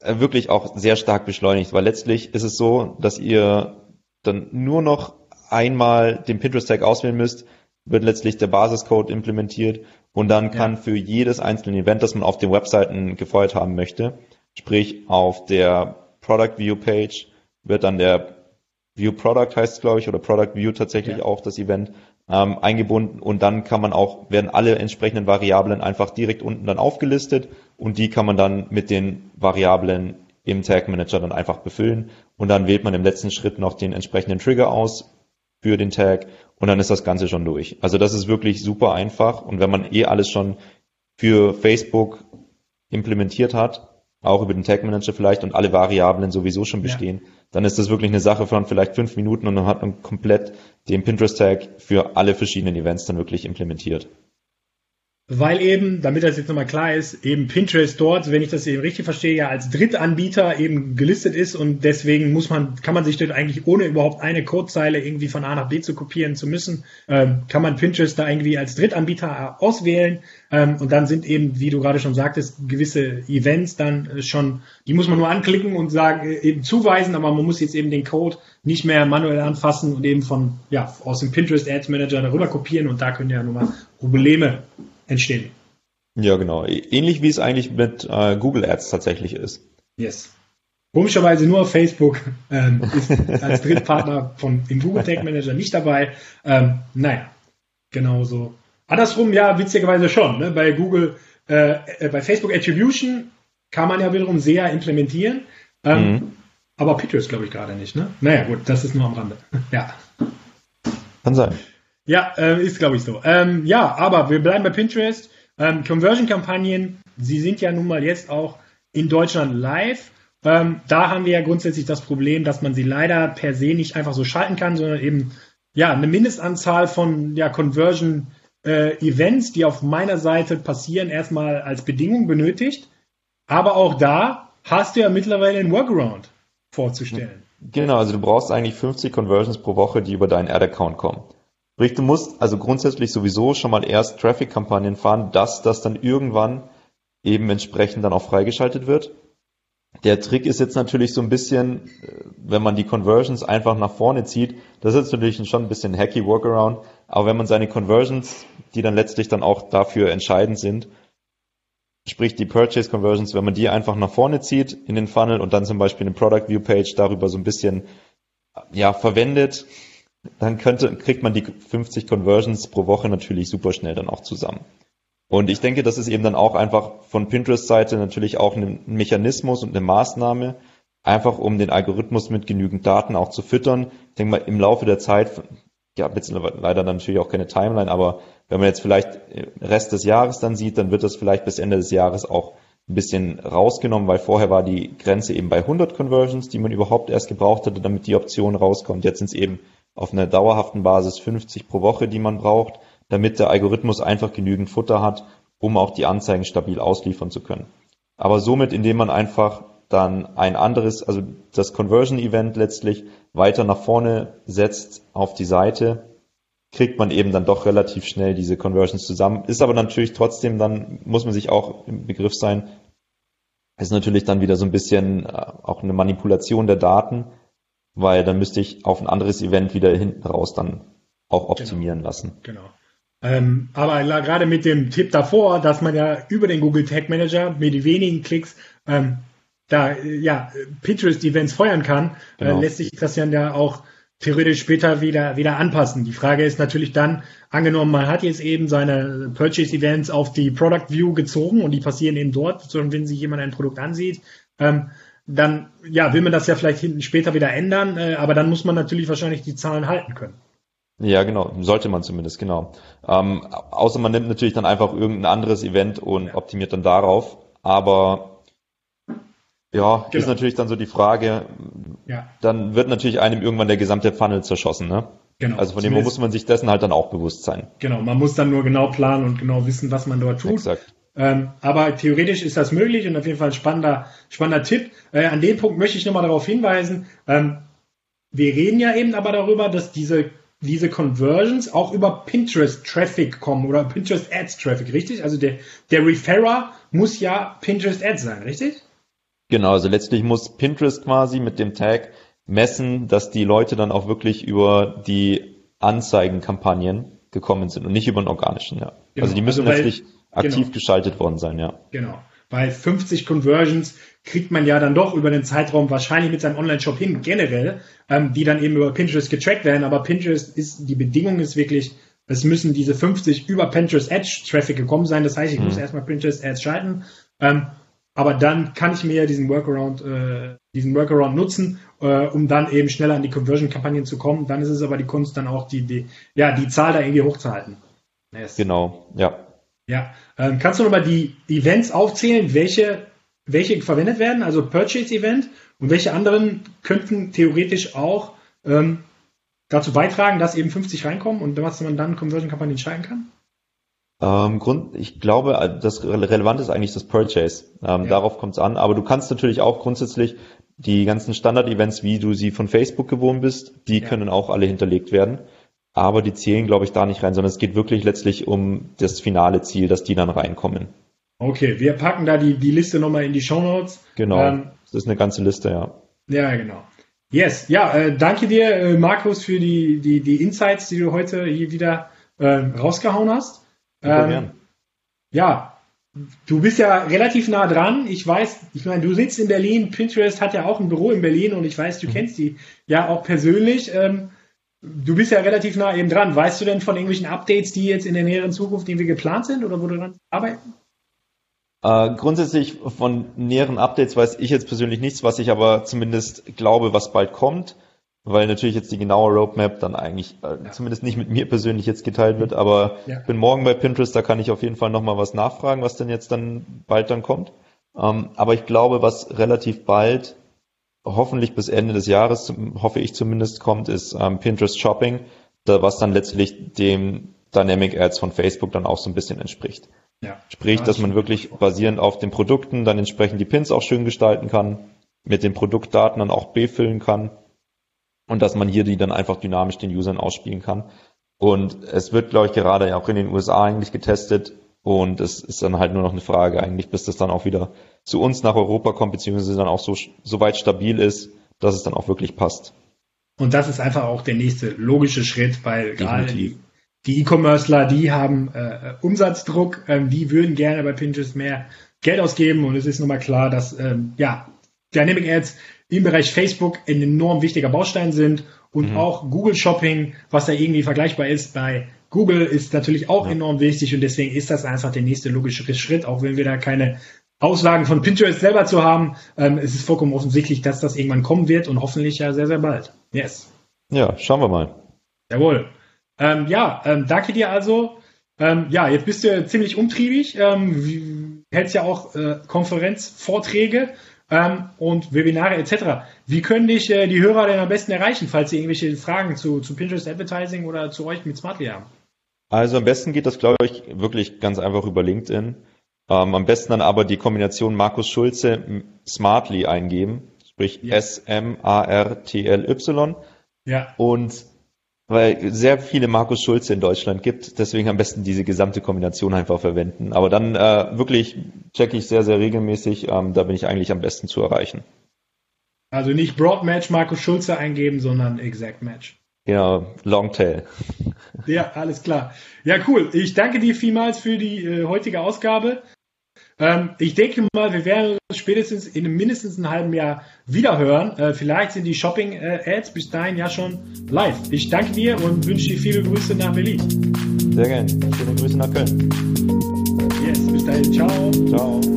äh, wirklich auch sehr stark beschleunigt, weil letztlich ist es so, dass ihr dann nur noch einmal den Pinterest-Tag auswählen müsst, wird letztlich der Basiscode implementiert und dann kann ja. für jedes einzelne Event, das man auf den Webseiten gefeuert haben möchte, sprich auf der Product View Page wird dann der View Product heißt es, glaube ich, oder Product View tatsächlich ja. auch das Event ähm, eingebunden und dann kann man auch, werden alle entsprechenden Variablen einfach direkt unten dann aufgelistet und die kann man dann mit den Variablen im Tag Manager dann einfach befüllen und dann wählt man im letzten Schritt noch den entsprechenden Trigger aus für den Tag und dann ist das Ganze schon durch. Also das ist wirklich super einfach und wenn man eh alles schon für Facebook implementiert hat, auch über den Tag Manager vielleicht und alle Variablen sowieso schon bestehen, ja. dann ist das wirklich eine Sache von vielleicht fünf Minuten und dann hat man komplett den Pinterest Tag für alle verschiedenen Events dann wirklich implementiert weil eben, damit das jetzt nochmal klar ist, eben Pinterest dort, wenn ich das eben richtig verstehe, ja als Drittanbieter eben gelistet ist und deswegen muss man, kann man sich dort eigentlich ohne überhaupt eine Codezeile irgendwie von A nach B zu kopieren zu müssen, ähm, kann man Pinterest da irgendwie als Drittanbieter auswählen ähm, und dann sind eben, wie du gerade schon sagtest, gewisse Events dann schon, die muss man nur anklicken und sagen, äh, eben zuweisen, aber man muss jetzt eben den Code nicht mehr manuell anfassen und eben von, ja, aus dem Pinterest Ads Manager darüber kopieren und da können ja nun mal Probleme entstehen. Ja, genau. Ähnlich wie es eigentlich mit äh, Google Ads tatsächlich ist. Yes. Komischerweise nur Facebook ähm, ist als Drittpartner von im Google Tag Manager nicht dabei. Ähm, naja, genauso. Andersrum, ja, witzigerweise schon. Ne? Bei Google, äh, äh, bei Facebook Attribution kann man ja wiederum sehr implementieren. Ähm, mhm. Aber Pinterest glaube ich gerade nicht. Ne? Naja, gut, das ist nur am Rande. ja. Kann sein. Ja, äh, ist glaube ich so. Ähm, ja, aber wir bleiben bei Pinterest. Ähm, Conversion-Kampagnen, sie sind ja nun mal jetzt auch in Deutschland live. Ähm, da haben wir ja grundsätzlich das Problem, dass man sie leider per se nicht einfach so schalten kann, sondern eben ja eine Mindestanzahl von ja, Conversion äh, Events, die auf meiner Seite passieren, erstmal als Bedingung benötigt. Aber auch da hast du ja mittlerweile einen Workaround vorzustellen. Genau, also du brauchst eigentlich 50 Conversions pro Woche, die über deinen Ad-Account kommen. Sprich, du musst also grundsätzlich sowieso schon mal erst Traffic-Kampagnen fahren, dass das dann irgendwann eben entsprechend dann auch freigeschaltet wird. Der Trick ist jetzt natürlich so ein bisschen, äh, wenn man die Conversions einfach nach vorne zieht, das ist natürlich schon ein bisschen hacky Workaround, aber wenn man seine Conversions, die dann letztlich dann auch dafür entscheidend sind, sprich die Purchase Conversions, wenn man die einfach nach vorne zieht in den Funnel und dann zum Beispiel eine Product View Page darüber so ein bisschen ja, verwendet, dann könnte, kriegt man die 50 Conversions pro Woche natürlich super schnell dann auch zusammen. Und ich denke, das ist eben dann auch einfach von Pinterest-Seite natürlich auch ein Mechanismus und eine Maßnahme, einfach um den Algorithmus mit genügend Daten auch zu füttern. Ich denke mal, im Laufe der Zeit, ja, leider natürlich auch keine Timeline, aber wenn man jetzt vielleicht Rest des Jahres dann sieht, dann wird das vielleicht bis Ende des Jahres auch ein bisschen rausgenommen, weil vorher war die Grenze eben bei 100 Conversions, die man überhaupt erst gebraucht hatte, damit die Option rauskommt. Jetzt sind es eben auf einer dauerhaften Basis 50 pro Woche, die man braucht, damit der Algorithmus einfach genügend Futter hat, um auch die Anzeigen stabil ausliefern zu können. Aber somit, indem man einfach dann ein anderes, also das Conversion Event letztlich weiter nach vorne setzt auf die Seite, kriegt man eben dann doch relativ schnell diese Conversions zusammen. Ist aber natürlich trotzdem dann, muss man sich auch im Begriff sein, ist natürlich dann wieder so ein bisschen äh, auch eine Manipulation der Daten, weil dann müsste ich auf ein anderes Event wieder hinten raus dann auch optimieren genau. lassen. Genau. Ähm, aber gerade mit dem Tipp davor, dass man ja über den Google Tag Manager mit wenigen Klicks ähm, da ja Pinterest Events feuern kann, äh, genau. äh, lässt sich das ja auch theoretisch später wieder wieder anpassen. Die Frage ist natürlich dann, angenommen, man hat jetzt eben seine Purchase Events auf die Product View gezogen und die passieren eben dort, sondern wenn sich jemand ein Produkt ansieht, ähm, dann ja, will man das ja vielleicht hinten später wieder ändern, äh, aber dann muss man natürlich wahrscheinlich die Zahlen halten können. Ja, genau, sollte man zumindest, genau. Ähm, außer man nimmt natürlich dann einfach irgendein anderes Event und ja. optimiert dann darauf. Aber ja, genau. ist natürlich dann so die Frage, ja. dann wird natürlich einem irgendwann der gesamte Funnel zerschossen, ne? Genau. Also von dem muss man sich dessen halt dann auch bewusst sein. Genau, man muss dann nur genau planen und genau wissen, was man dort tut. Exakt. Ähm, aber theoretisch ist das möglich und auf jeden Fall ein spannender, spannender Tipp. Äh, an dem Punkt möchte ich nochmal darauf hinweisen. Ähm, wir reden ja eben aber darüber, dass diese, diese Conversions auch über Pinterest Traffic kommen oder Pinterest Ads Traffic, richtig? Also der, der Referrer muss ja Pinterest Ads sein, richtig? Genau, also letztlich muss Pinterest quasi mit dem Tag messen, dass die Leute dann auch wirklich über die Anzeigenkampagnen gekommen sind und nicht über den organischen, ja. Genau. Also die müssen also letztlich aktiv genau. geschaltet worden sein, ja. Genau. Bei 50 Conversions kriegt man ja dann doch über den Zeitraum wahrscheinlich mit seinem Online-Shop hin, generell, ähm, die dann eben über Pinterest getrackt werden. Aber Pinterest ist, die Bedingung ist wirklich, es müssen diese 50 über Pinterest Edge Traffic gekommen sein. Das heißt, ich mhm. muss erstmal Pinterest Ads schalten. Ähm, aber dann kann ich mir diesen Workaround, äh, diesen Workaround nutzen, äh, um dann eben schneller an die Conversion-Kampagnen zu kommen. Dann ist es aber die Kunst, dann auch die, die, ja, die Zahl da irgendwie hochzuhalten. Yes. Genau, ja. Ja. Ähm, kannst du nochmal die Events aufzählen, welche, welche verwendet werden, also Purchase-Event und welche anderen könnten theoretisch auch ähm, dazu beitragen, dass eben 50 reinkommen und was man dann Conversion-Kampagnen schalten kann? Ähm, Grund, ich glaube, das Relevante ist eigentlich das Purchase. Ähm, ja. Darauf kommt es an. Aber du kannst natürlich auch grundsätzlich die ganzen Standard-Events, wie du sie von Facebook gewohnt bist, die ja. können auch alle hinterlegt werden. Aber die zählen, glaube ich, da nicht rein, sondern es geht wirklich letztlich um das finale Ziel, dass die dann reinkommen. Okay, wir packen da die, die Liste nochmal in die Show Notes. Genau. Ähm, das ist eine ganze Liste, ja. Ja, genau. Yes, ja, äh, danke dir, äh, Markus, für die, die, die Insights, die du heute hier wieder äh, rausgehauen hast. Ähm, ja, du bist ja relativ nah dran. Ich weiß, ich meine, du sitzt in Berlin, Pinterest hat ja auch ein Büro in Berlin und ich weiß, du mhm. kennst die ja auch persönlich. Ähm, du bist ja relativ nah eben dran. Weißt du denn von irgendwelchen Updates, die jetzt in der näheren Zukunft irgendwie geplant sind oder wo du dran arbeiten? Äh, grundsätzlich von näheren Updates weiß ich jetzt persönlich nichts, was ich aber zumindest glaube, was bald kommt weil natürlich jetzt die genaue Roadmap dann eigentlich äh, ja. zumindest nicht mit mir persönlich jetzt geteilt wird, aber ja. bin morgen bei Pinterest, da kann ich auf jeden Fall nochmal was nachfragen, was denn jetzt dann bald dann kommt. Ähm, aber ich glaube, was relativ bald, hoffentlich bis Ende des Jahres, hoffe ich zumindest, kommt, ist ähm, Pinterest Shopping, da, was dann letztlich dem Dynamic Ads von Facebook dann auch so ein bisschen entspricht. Ja. Sprich, dass man wirklich basierend auf den Produkten dann entsprechend die Pins auch schön gestalten kann, mit den Produktdaten dann auch befüllen kann und dass man hier die dann einfach dynamisch den Usern ausspielen kann. Und es wird, glaube ich, gerade auch in den USA eigentlich getestet und es ist dann halt nur noch eine Frage eigentlich, bis das dann auch wieder zu uns nach Europa kommt, beziehungsweise dann auch so, so weit stabil ist, dass es dann auch wirklich passt. Und das ist einfach auch der nächste logische Schritt, weil gerade die, die E-Commercer, die haben äh, Umsatzdruck, ähm, die würden gerne bei Pinterest mehr Geld ausgeben und es ist nun mal klar, dass ähm, ja Dynamic Ads im Bereich Facebook ein enorm wichtiger Baustein sind und mhm. auch Google Shopping, was da irgendwie vergleichbar ist bei Google, ist natürlich auch ja. enorm wichtig und deswegen ist das einfach der nächste logische Schritt, auch wenn wir da keine Auslagen von Pinterest selber zu haben. Ähm, es ist vollkommen offensichtlich, dass das irgendwann kommen wird und hoffentlich ja sehr, sehr bald. Yes. Ja, schauen wir mal. Jawohl. Ähm, ja, ähm, danke dir also. Ähm, ja, jetzt bist du ziemlich umtriebig, ähm, hältst ja auch äh, Konferenzvorträge ähm, und Webinare etc. Wie können dich äh, die Hörer denn am besten erreichen, falls sie irgendwelche Fragen zu, zu Pinterest Advertising oder zu euch mit Smartly haben? Also am besten geht das, glaube ich, wirklich ganz einfach über LinkedIn. Ähm, am besten dann aber die Kombination Markus Schulze Smartly eingeben, sprich ja. S-M-A-R-T-L-Y. Ja. Und weil sehr viele Markus Schulze in Deutschland gibt, deswegen am besten diese gesamte Kombination einfach verwenden. Aber dann äh, wirklich checke ich sehr, sehr regelmäßig, ähm, da bin ich eigentlich am besten zu erreichen. Also nicht Broad Match Markus Schulze eingeben, sondern Exact Match. Genau, Longtail. Ja, alles klar. Ja, cool. Ich danke dir vielmals für die äh, heutige Ausgabe. Ähm, ich denke mal, wir werden uns spätestens in mindestens einem halben Jahr wiederhören. Äh, vielleicht sind die Shopping-Ads bis dahin ja schon live. Ich danke dir und wünsche dir viele Grüße nach Berlin. Sehr gerne. Schöne Grüße nach Köln. Yes, bis dahin. Ciao. Ciao.